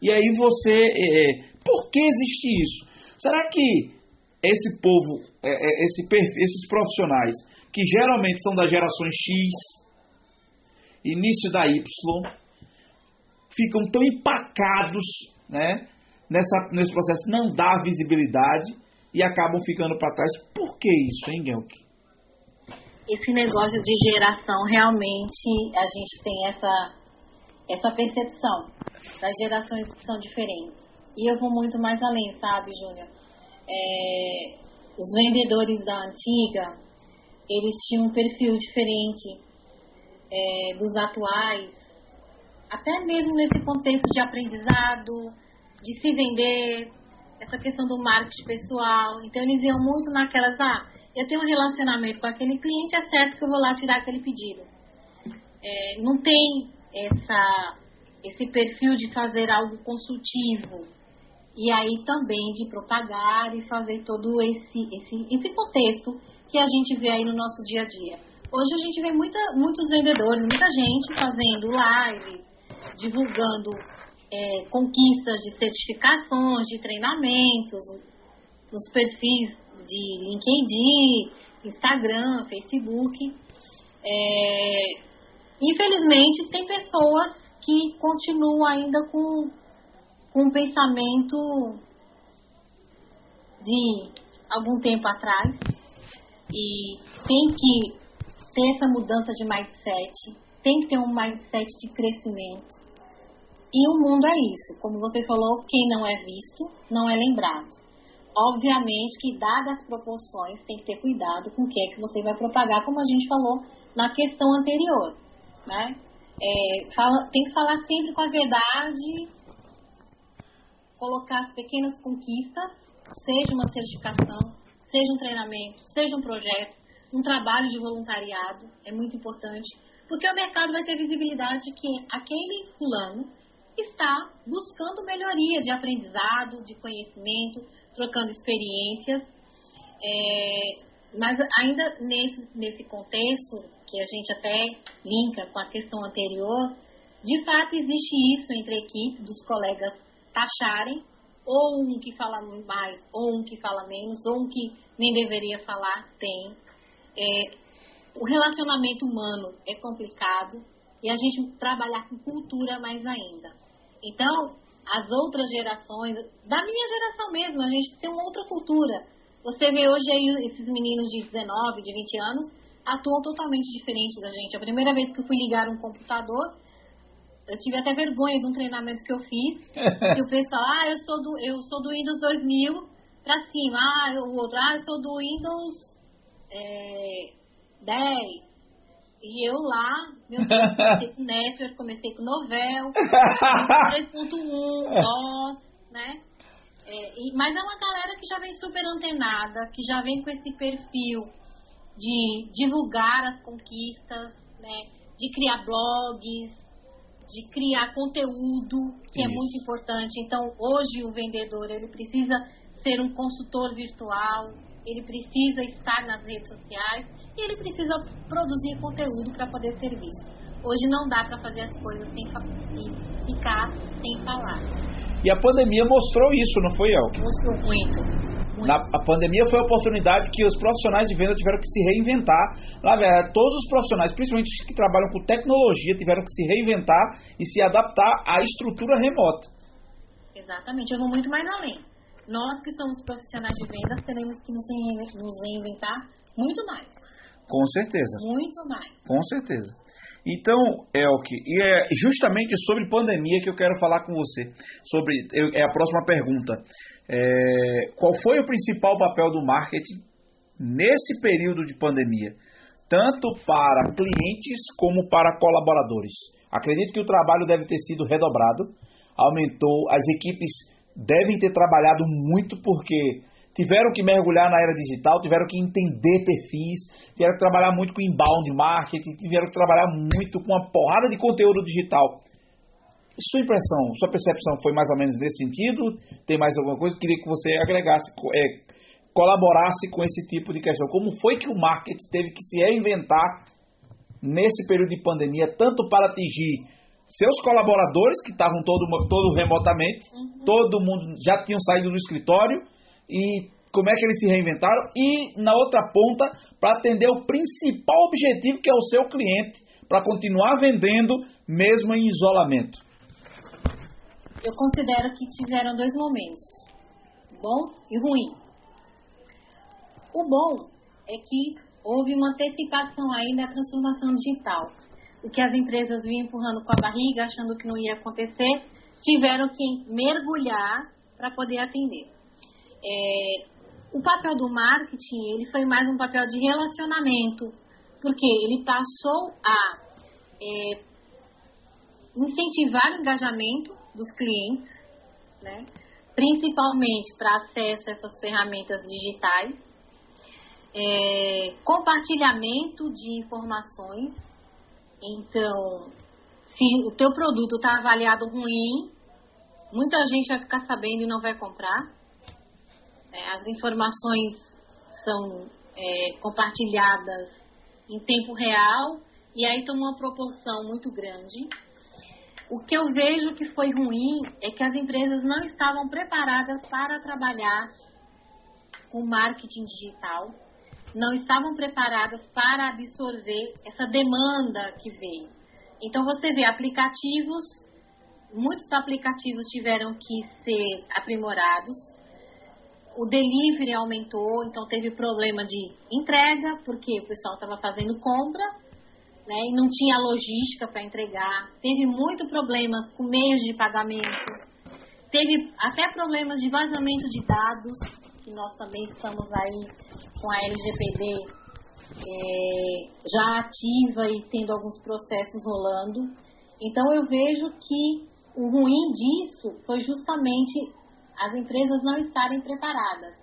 E aí você. É, é por que existe isso? Será que esse povo, é, é, esse, esses profissionais, que geralmente são das gerações X, início da Y, ficam tão empacados né, nessa, nesse processo, não dá visibilidade e acabam ficando para trás. Por que isso, hein, Gelk? Esse negócio de geração, realmente, a gente tem essa, essa percepção das gerações que são diferentes. E eu vou muito mais além, sabe, Júnior? É, os vendedores da antiga, eles tinham um perfil diferente é, dos atuais, até mesmo nesse contexto de aprendizado, de se vender, essa questão do marketing pessoal. Então eles iam muito naquelas, ah, eu tenho um relacionamento com aquele cliente, é certo que eu vou lá tirar aquele pedido. É, não tem essa, esse perfil de fazer algo consultivo. E aí também de propagar e fazer todo esse, esse, esse contexto que a gente vê aí no nosso dia a dia. Hoje a gente vê muita, muitos vendedores, muita gente fazendo live, divulgando é, conquistas de certificações, de treinamentos, nos perfis de LinkedIn, Instagram, Facebook. É, infelizmente, tem pessoas que continuam ainda com, com um pensamento de algum tempo atrás e tem que ter essa mudança de mindset, tem que ter um mindset de crescimento. E o mundo é isso, como você falou, quem não é visto não é lembrado. Obviamente que, dadas as proporções, tem que ter cuidado com o que é que você vai propagar, como a gente falou na questão anterior. Né? É, fala, tem que falar sempre com a verdade, colocar as pequenas conquistas, seja uma certificação, seja um treinamento, seja um projeto, um trabalho de voluntariado, é muito importante, porque o mercado vai ter visibilidade de que aquele fulano está buscando melhoria de aprendizado, de conhecimento, trocando experiências. É, mas ainda nesse, nesse contexto, que a gente até linka com a questão anterior, de fato existe isso entre a equipe, dos colegas taxarem, ou um que fala mais, ou um que fala menos, ou um que nem deveria falar, tem. É, o relacionamento humano é complicado e a gente trabalhar com cultura mais ainda. Então, as outras gerações, da minha geração mesmo, a gente tem uma outra cultura. Você vê hoje aí esses meninos de 19, de 20 anos, atuam totalmente diferente da gente. A primeira vez que eu fui ligar um computador, eu tive até vergonha de um treinamento que eu fiz, que o pessoal, ah, eu sou do, eu sou do Windows 2000 para cima, ah, o outro, ah, eu sou do Windows é, 10. E eu lá, meu Deus, comecei com Network, comecei com Novel, 3.1, DOS, né? É, e, mas é uma galera que já vem super antenada, que já vem com esse perfil de divulgar as conquistas, né? De criar blogs, de criar conteúdo, que é Isso. é muito importante. Então, hoje o vendedor, ele precisa ser um consultor virtual, ele precisa estar nas redes sociais e ele precisa produzir conteúdo para poder ser visto. Hoje não dá para fazer as coisas sem ficar sem falar. E a pandemia mostrou isso, não foi, El? Mostrou muito. muito. Na, a pandemia foi a oportunidade que os profissionais de venda tiveram que se reinventar. Na verdade, todos os profissionais, principalmente os que trabalham com tecnologia, tiveram que se reinventar e se adaptar à estrutura remota. Exatamente, eu vou muito mais além nós que somos profissionais de vendas teremos que nos reinventar muito mais. Com certeza. Muito mais. Com certeza. Então, Elke, e é justamente sobre pandemia que eu quero falar com você. Sobre é a próxima pergunta. É, qual foi o principal papel do marketing nesse período de pandemia, tanto para clientes como para colaboradores? Acredito que o trabalho deve ter sido redobrado, aumentou, as equipes devem ter trabalhado muito porque tiveram que mergulhar na era digital, tiveram que entender perfis, tiveram que trabalhar muito com inbound marketing, tiveram que trabalhar muito com uma porrada de conteúdo digital. Sua impressão, sua percepção foi mais ou menos nesse sentido? Tem mais alguma coisa? Queria que você agregasse, é, colaborasse com esse tipo de questão. Como foi que o marketing teve que se reinventar nesse período de pandemia, tanto para atingir seus colaboradores, que estavam todo, todo remotamente, uhum. todo mundo já tinham saído do escritório, e como é que eles se reinventaram e na outra ponta para atender o principal objetivo que é o seu cliente, para continuar vendendo mesmo em isolamento. Eu considero que tiveram dois momentos, bom e ruim. O bom é que houve uma antecipação aí na transformação digital. O que as empresas vinham empurrando com a barriga, achando que não ia acontecer, tiveram que mergulhar para poder atender. É, o papel do marketing ele foi mais um papel de relacionamento, porque ele passou a é, incentivar o engajamento dos clientes, né? principalmente para acesso a essas ferramentas digitais, é, compartilhamento de informações. Então, se o teu produto está avaliado ruim, muita gente vai ficar sabendo e não vai comprar. É, as informações são é, compartilhadas em tempo real e aí toma uma proporção muito grande. O que eu vejo que foi ruim é que as empresas não estavam preparadas para trabalhar com marketing digital, não estavam preparadas para absorver essa demanda que veio. Então você vê aplicativos, muitos aplicativos tiveram que ser aprimorados, o delivery aumentou, então teve problema de entrega, porque o pessoal estava fazendo compra né, e não tinha logística para entregar. Teve muito problemas com meios de pagamento. Teve até problemas de vazamento de dados, nós também estamos aí com a LGPD é, já ativa e tendo alguns processos rolando. Então eu vejo que o ruim disso foi justamente as empresas não estarem preparadas.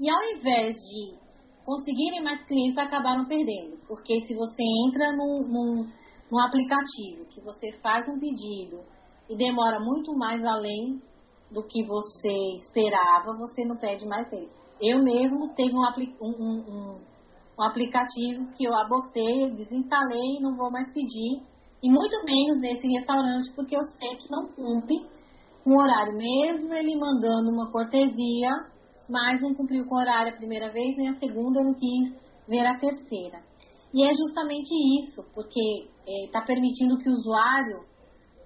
E ao invés de conseguirem mais clientes, acabaram perdendo. Porque se você entra num, num, num aplicativo, que você faz um pedido e demora muito mais além do que você esperava, você não pede mais ele. Eu mesmo teve um, um, um, um aplicativo que eu abortei, desinstalei não vou mais pedir. E muito menos nesse restaurante, porque eu sei que não cumpre com o horário, mesmo ele mandando uma cortesia, mas não cumpriu com o horário a primeira vez, nem a segunda não quis ver a terceira. E é justamente isso, porque está é, permitindo que o usuário,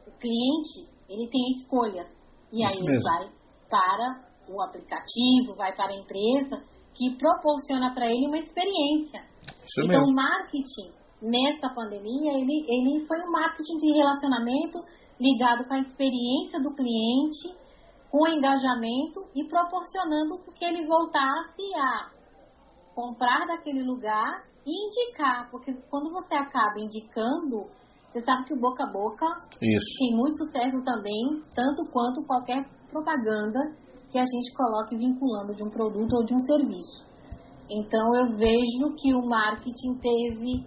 o cliente, ele tenha escolhas. E aí ele vai para o aplicativo, vai para a empresa que proporciona para ele uma experiência. Isso então, mesmo. o marketing nessa pandemia, ele, ele foi um marketing de relacionamento ligado com a experiência do cliente, com o engajamento e proporcionando que ele voltasse a comprar daquele lugar e indicar, porque quando você acaba indicando, você sabe que o boca a boca Isso. tem muito sucesso também, tanto quanto qualquer propaganda que a gente coloque vinculando de um produto ou de um serviço. Então eu vejo que o marketing teve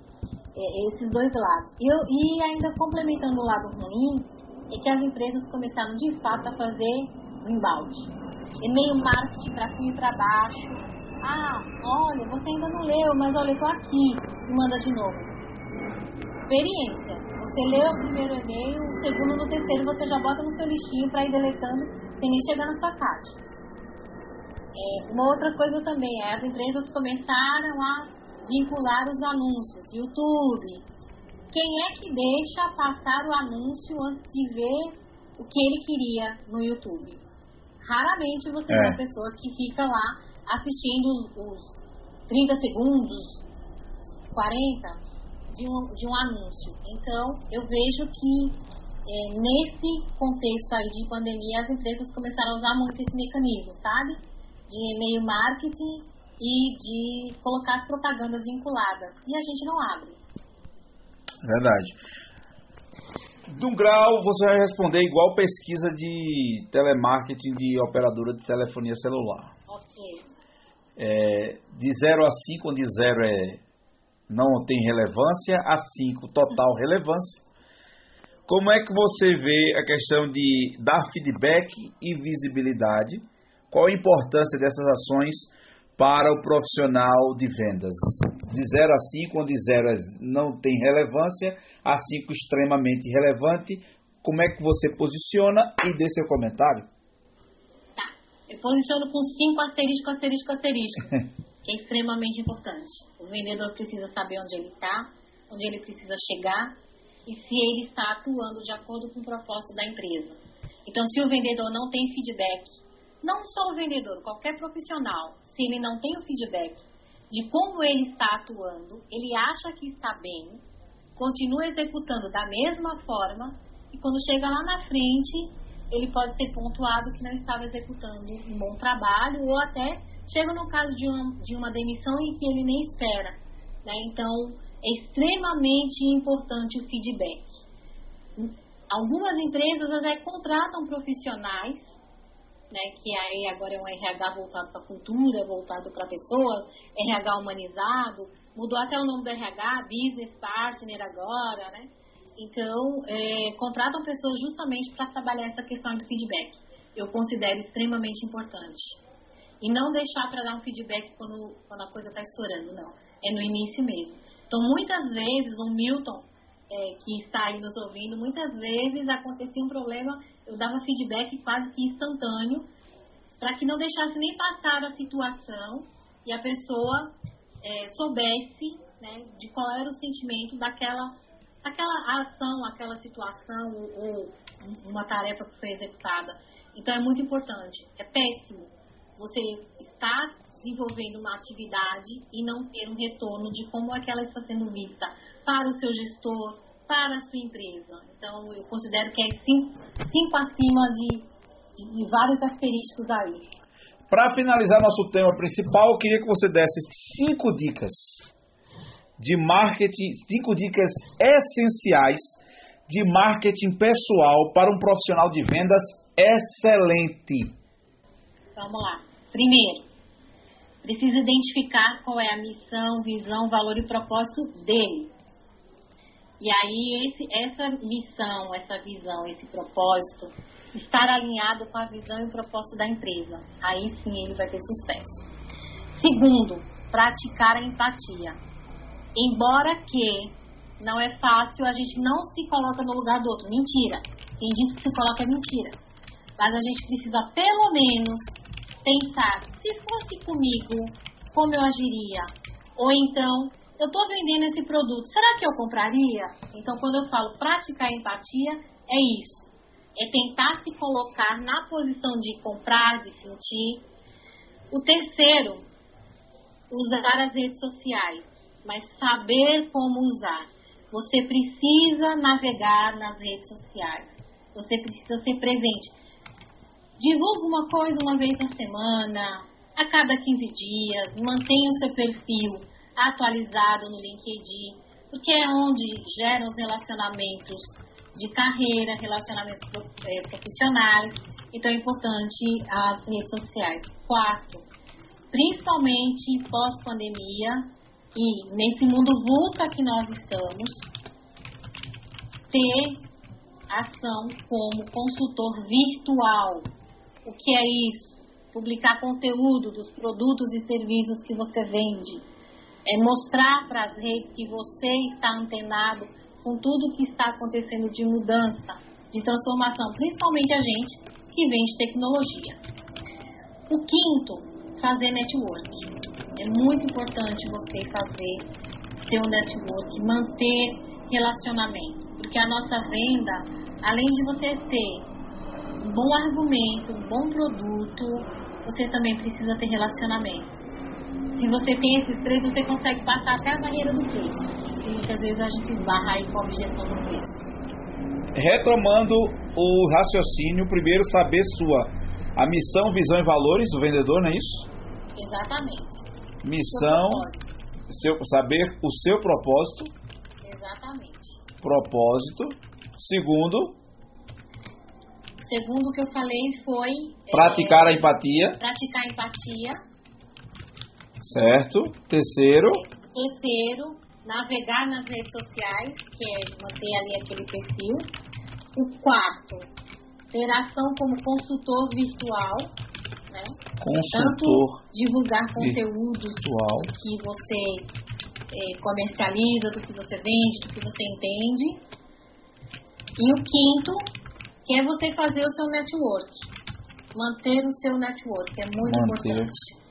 é, esses dois lados. E, eu, e ainda complementando o lado ruim, é que as empresas começaram de fato a fazer o embalde. E-mail marketing para cima e para baixo. Ah, olha, você ainda não leu, mas olha, eu tô aqui. E manda de novo. Experiência. Você lê o primeiro e-mail, o segundo, no terceiro, você já bota no seu lixinho para ir deletando sem nem chegar na sua caixa. É, uma outra coisa também é as empresas começaram a vincular os anúncios, YouTube, quem é que deixa passar o anúncio antes de ver o que ele queria no YouTube? Raramente você é. vê uma pessoa que fica lá assistindo os 30 segundos, 40 de um, de um anúncio. Então, eu vejo que é, nesse contexto aí de pandemia, as empresas começaram a usar muito esse mecanismo, sabe? De e-mail marketing e de colocar as propagandas vinculadas. E a gente não abre. Verdade. De um grau, você vai responder igual pesquisa de telemarketing de operadora de telefonia celular. Ok. É, de 0 a 5, onde 0 é não tem relevância, a 5 total relevância. Como é que você vê a questão de dar feedback e visibilidade? Qual a importância dessas ações para o profissional de vendas. De 0 a 5, onde 0 é não tem relevância, a 5 extremamente relevante. Como é que você posiciona e dê seu comentário? Tá. Eu posiciono com cinco asterisco, asterisco, asterisco, que é extremamente importante. O vendedor precisa saber onde ele está, onde ele precisa chegar e se ele está atuando de acordo com o propósito da empresa. Então, se o vendedor não tem feedback, não só o vendedor, qualquer profissional, se ele não tem o feedback de como ele está atuando, ele acha que está bem, continua executando da mesma forma e quando chega lá na frente, ele pode ser pontuado que não estava executando um bom trabalho ou até chega no caso de uma, de uma demissão em que ele nem espera. Né? Então, é extremamente importante o feedback. Algumas empresas até contratam profissionais, né, que aí agora é um RH voltado para a cultura, voltado para pessoas, RH humanizado, mudou até o nome do RH, Business Partner agora, né? Então, é, contratam pessoas justamente para trabalhar essa questão do feedback. Eu considero extremamente importante. E não deixar para dar um feedback quando, quando a coisa está estourando, não. É no início mesmo. Então, muitas vezes, o Milton, é, que está aí nos ouvindo, muitas vezes acontecia um problema, eu dava feedback quase que instantâneo, para que não deixasse nem passar a situação e a pessoa é, soubesse né, de qual era o sentimento daquela aquela ação, aquela situação ou, ou uma tarefa que foi executada. Então é muito importante. É péssimo você estar desenvolvendo uma atividade e não ter um retorno de como é que ela está sendo vista para o seu gestor, para a sua empresa. Então eu considero que é cinco, cinco acima de, de, de vários asteriscos aí. Para finalizar nosso tema principal, eu queria que você desse cinco dicas de marketing, cinco dicas essenciais de marketing pessoal para um profissional de vendas excelente. Vamos lá. Primeiro, precisa identificar qual é a missão, visão, valor e propósito dele. E aí, esse, essa missão, essa visão, esse propósito, estar alinhado com a visão e o propósito da empresa. Aí sim ele vai ter sucesso. Segundo, praticar a empatia Embora que não é fácil, a gente não se coloca no lugar do outro. Mentira. Quem diz que se coloca é mentira. Mas a gente precisa, pelo menos, pensar: se fosse comigo, como eu agiria? Ou então, eu estou vendendo esse produto, será que eu compraria? Então, quando eu falo praticar empatia, é isso. É tentar se colocar na posição de comprar, de sentir. O terceiro, usar as redes sociais mas saber como usar. Você precisa navegar nas redes sociais. Você precisa ser presente. Divulga uma coisa uma vez na semana, a cada 15 dias. Mantenha o seu perfil atualizado no LinkedIn, porque é onde geram os relacionamentos de carreira, relacionamentos eh, profissionais. Então é importante as redes sociais. Quarto, principalmente pós-pandemia, e nesse mundo VUCA que nós estamos, ter ação como consultor virtual. O que é isso? Publicar conteúdo dos produtos e serviços que você vende. É mostrar para as redes que você está antenado com tudo que está acontecendo de mudança, de transformação, principalmente a gente que vende tecnologia. O quinto, fazer network. É muito importante você fazer seu network, manter relacionamento, porque a nossa venda, além de você ter um bom argumento, um bom produto, você também precisa ter relacionamento. Se você tem esses três, você consegue passar até a barreira do preço. E muitas vezes a gente barra aí com a objeção do preço. Retomando o raciocínio, primeiro saber sua a missão, visão e valores do vendedor, não é isso? Exatamente missão, seu, saber o seu propósito. Exatamente. Propósito. Segundo. Segundo que eu falei foi. Praticar é, a empatia. Praticar a empatia. Certo. Terceiro. Terceiro, navegar nas redes sociais, que é manter ali aquele perfil. O quarto, ter ação como consultor virtual né? Consultor Tanto divulgar conteúdos virtual. que você é, comercializa, do que você vende, do que você entende. E o quinto, que é você fazer o seu network. manter o seu network, é muito manter. importante.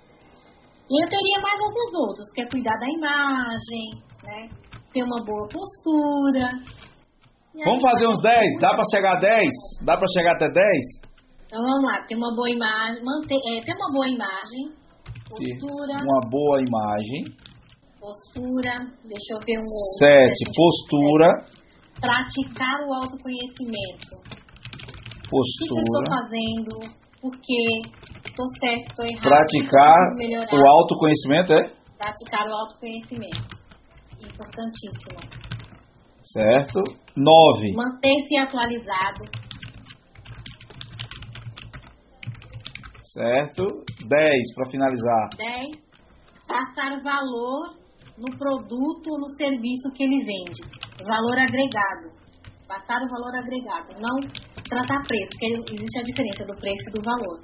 E eu teria mais alguns outros, que é cuidar da imagem, né? Ter uma boa postura. Vamos fazer uns 10? Dá para chegar a 10? Dá para chegar até 10? Então vamos lá, ter uma boa imagem, manter, é, ter uma boa imagem, postura. Uma boa imagem. Postura, deixa eu ver um outro. Sete, postura. Praticar o autoconhecimento. Postura. O que, eu estou fazendo? Por quê? Estou certo, estou errado. Praticar o autoconhecimento é? Praticar o autoconhecimento. Importantíssimo. Certo. Nove. Manter-se atualizado. Certo. Dez, para finalizar. Dez. Passar valor no produto ou no serviço que ele vende. Valor agregado. Passar o valor agregado. Não tratar preço, porque existe a diferença do preço e do valor.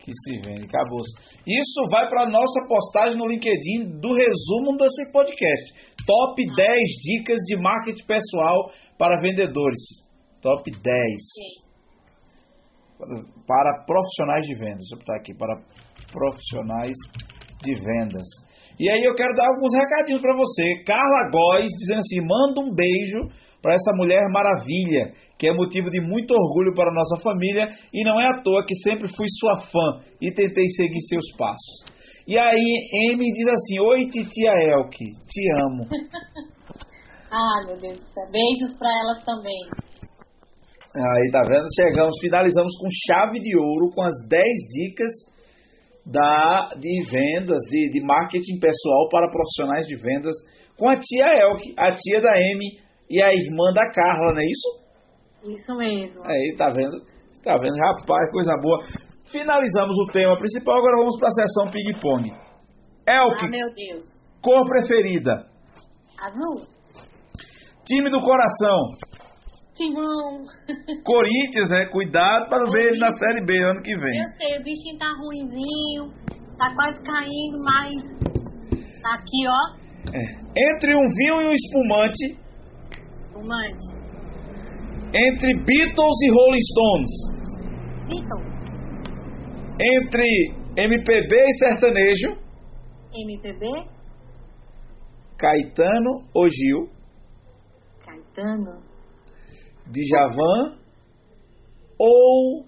Que se vende, acabou. Isso vai para a nossa postagem no LinkedIn do resumo desse podcast. Top 10 dicas de marketing pessoal para vendedores. Top 10. Para profissionais de vendas. Deixa eu botar aqui. Para profissionais de vendas. E aí eu quero dar alguns recadinhos para você. Carla Góes dizendo assim: manda um beijo para essa mulher maravilha, que é motivo de muito orgulho para a nossa família e não é à toa que sempre fui sua fã e tentei seguir seus passos. E aí, M diz assim: Oi, titia Elke, te amo. ah, meu Deus do céu. Beijos para elas também. Aí, tá vendo? Chegamos, finalizamos com chave de ouro, com as 10 dicas da, de vendas, de, de marketing pessoal para profissionais de vendas, com a tia Elke, a tia da M e a irmã da Carla, não é isso? Isso mesmo. Aí, tá vendo? Tá vendo? Rapaz, coisa boa. Finalizamos o tema principal, agora vamos para a sessão ping-pong. Elke. Ah, meu Deus. Cor preferida? Azul. Time do coração? Timão. Corinthians, é. Cuidado para não ver ele na Série B ano que vem. Eu sei, o bichinho tá ruimzinho, tá quase caindo, mas tá aqui, ó. É. Entre um vinho e um espumante, Fumante. Entre Beatles e Rolling Stones. Beatles. Entre MPB e sertanejo. MPB. Caetano ou Gil. Caetano. Djavan ou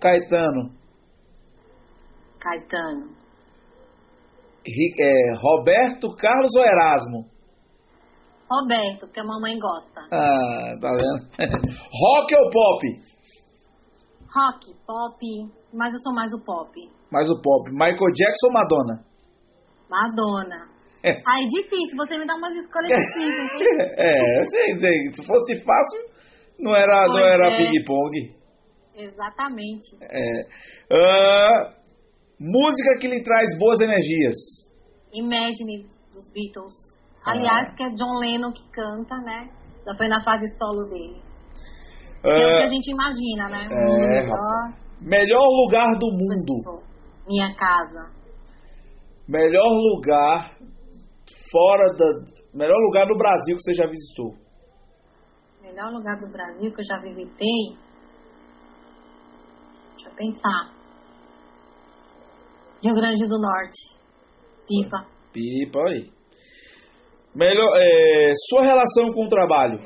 Caetano? Caetano. É, Roberto Carlos ou Erasmo? Roberto, que a mamãe gosta. Ah, tá vendo? Rock ou pop? Rock, pop, mas eu sou mais o pop. Mais o pop. Michael Jackson ou Madonna? Madonna. É. Aí difícil, você me dá umas escolhas difíceis. é, sei, sei. Se fosse fácil, não era, não era é. ping-pong. Exatamente. É. Uh, música que lhe traz boas energias. Imagine dos Beatles. Aliás, que é John Lennon que canta, né? Já foi na fase solo dele. É, é o que a gente imagina, né? É, melhor. melhor lugar do mundo. Minha casa. Melhor lugar fora da. Melhor lugar do Brasil que você já visitou. Melhor lugar do Brasil que eu já visitei. Deixa eu pensar. Rio Grande do Norte. Pipa. Pipa, aí. Melhor, é, sua relação com o trabalho.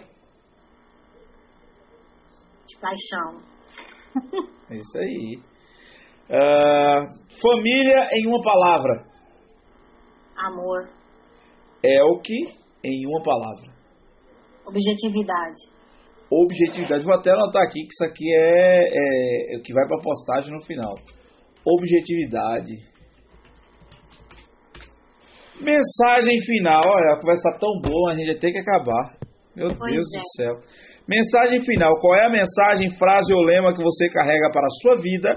De paixão. É isso aí. Uh, família em uma palavra. Amor. É o que em uma palavra. Objetividade. Objetividade. Vou até anotar aqui que isso aqui é, é, é que vai para postagem no final. Objetividade. Mensagem final. Olha, a conversa tá tão boa, a gente vai ter que acabar. Meu pois Deus é. do céu. Mensagem final. Qual é a mensagem, frase ou lema que você carrega para a sua vida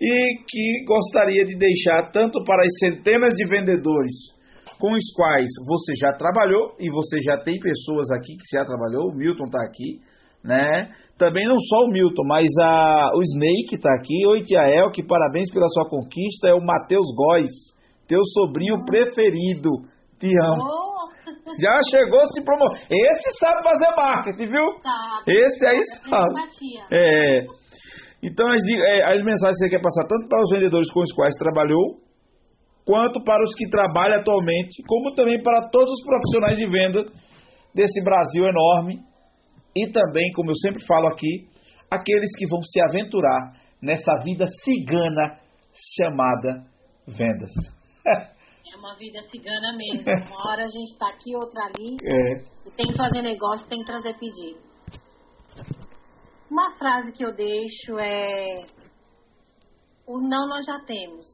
e que gostaria de deixar tanto para as centenas de vendedores com os quais você já trabalhou e você já tem pessoas aqui que já trabalhou, o Milton está aqui, né? Também não só o Milton, mas a, o Snake está aqui. Oi, Tia que parabéns pela sua conquista. É o Matheus Góes teu sobrinho preferido. Te amo. Oh. Já chegou se promover. Esse sabe fazer marketing, viu? Tá. Esse aí É sabe. É. Então as, é, as mensagens que você quer passar tanto para os vendedores com os quais trabalhou, quanto para os que trabalham atualmente, como também para todos os profissionais de venda desse Brasil enorme e também, como eu sempre falo aqui, aqueles que vão se aventurar nessa vida cigana chamada vendas. É uma vida cigana mesmo. Uma hora a gente tá aqui, outra ali. É. E tem que fazer negócio, tem que trazer pedido. Uma frase que eu deixo é: O não nós já temos.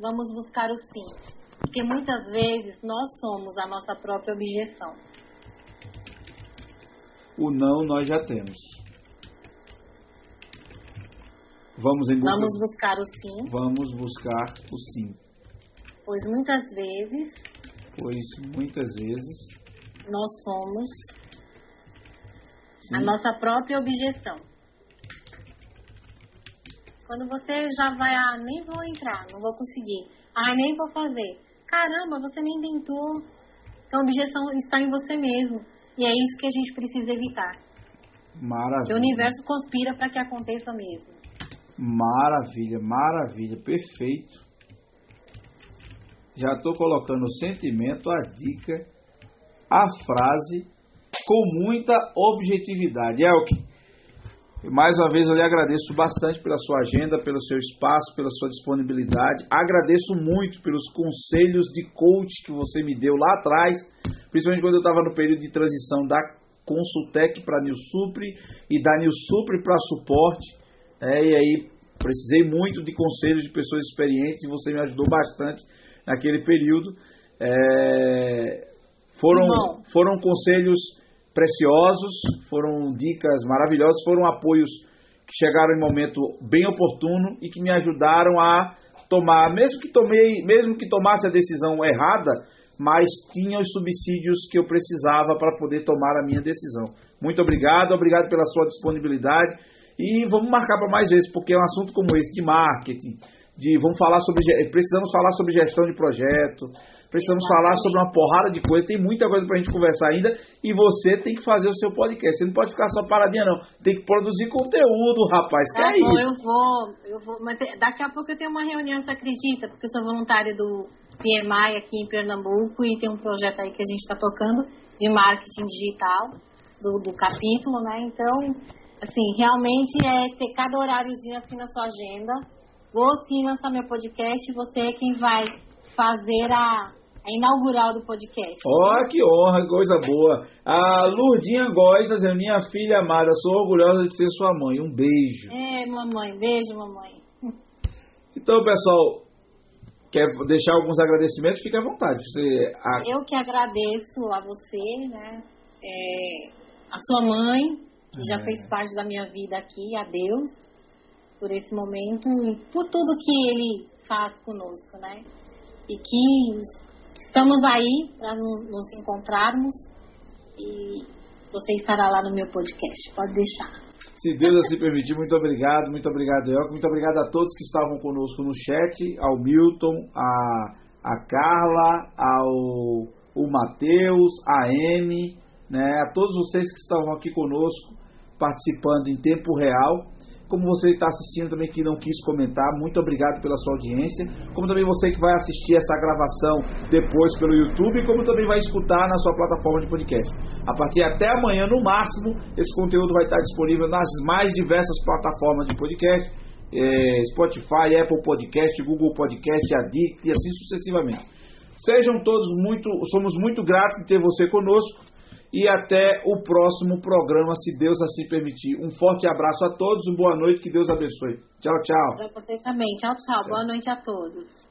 Vamos buscar o sim. Porque muitas vezes nós somos a nossa própria objeção. O não nós já temos. Vamos em busca. Vamos buscar o sim, Vamos buscar o sim, pois muitas vezes pois muitas vezes nós somos a sim, nossa própria objeção. Quando você já vai, ah, nem vou entrar, não vou conseguir, ah, nem vou fazer. Caramba, você nem tentou. Então a objeção está em você mesmo. E é isso que a gente precisa evitar. Que maravilha. o universo conspira para que aconteça mesmo. Maravilha, maravilha, perfeito. Já estou colocando o sentimento, a dica, a frase com muita objetividade. Elke, mais uma vez eu lhe agradeço bastante pela sua agenda, pelo seu espaço, pela sua disponibilidade. Agradeço muito pelos conselhos de coach que você me deu lá atrás, principalmente quando eu estava no período de transição da Consultec para New Supre e da New Supre para suporte. É, e aí precisei muito de conselhos de pessoas experientes e você me ajudou bastante naquele período. É, foram, Bom. foram conselhos preciosos, foram dicas maravilhosas, foram apoios que chegaram em momento bem oportuno e que me ajudaram a tomar, mesmo que tomei, mesmo que tomasse a decisão errada, mas tinha os subsídios que eu precisava para poder tomar a minha decisão. Muito obrigado, obrigado pela sua disponibilidade e vamos marcar para mais vezes, porque é um assunto como esse de marketing, de vamos falar sobre precisamos falar sobre gestão de projeto, precisamos falar Exatamente. sobre uma porrada de coisa, tem muita coisa pra gente conversar ainda e você tem que fazer o seu podcast. Você não pode ficar só paradinha não, tem que produzir conteúdo, rapaz. Que Tá é bom, isso? eu vou, eu vou. Mas daqui a pouco eu tenho uma reunião, você acredita? Porque eu sou voluntária do PMI aqui em Pernambuco e tem um projeto aí que a gente está tocando de marketing digital do, do capítulo, né? Então, assim, realmente é ter cada horáriozinho assim na sua agenda. Vou sim lançar meu podcast, você é quem vai fazer a, a inaugural do podcast. Ó, que honra, coisa boa. A Lurdinha Góes, dizendo, minha filha amada, sou orgulhosa de ser sua mãe. Um beijo. É, mamãe, beijo, mamãe. Então, pessoal, quer deixar alguns agradecimentos? Fique à vontade. Você, a- Eu que agradeço a você, né? É, a sua mãe, que já É. fez parte da minha vida aqui, a Deus, por esse momento e por tudo que Ele faz conosco, né? E que estamos aí para nos, encontrarmos e você estará lá no meu podcast, pode deixar. Se Deus assim permitir, muito obrigado, muito obrigado, Elco, muito obrigado a todos que estavam conosco no chat, ao Milton, a, a Carla, ao o Matheus, a Amy, né, a todos vocês que estavam aqui conosco, participando em tempo real. Como você está assistindo também que não quis comentar, muito obrigado pela sua audiência. Como também você que vai assistir essa gravação depois pelo YouTube, como também vai escutar na sua plataforma de podcast. A partir até amanhã, no máximo, esse conteúdo vai estar disponível nas mais diversas plataformas de podcast. eh, Spotify, Apple Podcast, Google Podcast, Addict e assim sucessivamente. Sejam todos muito, somos muito gratos de ter você conosco e até o próximo programa, se Deus assim permitir. Um forte abraço a todos, uma boa noite, que Deus abençoe. Tchau, tchau. Para você também. Tchau, tchau. Boa noite a todos.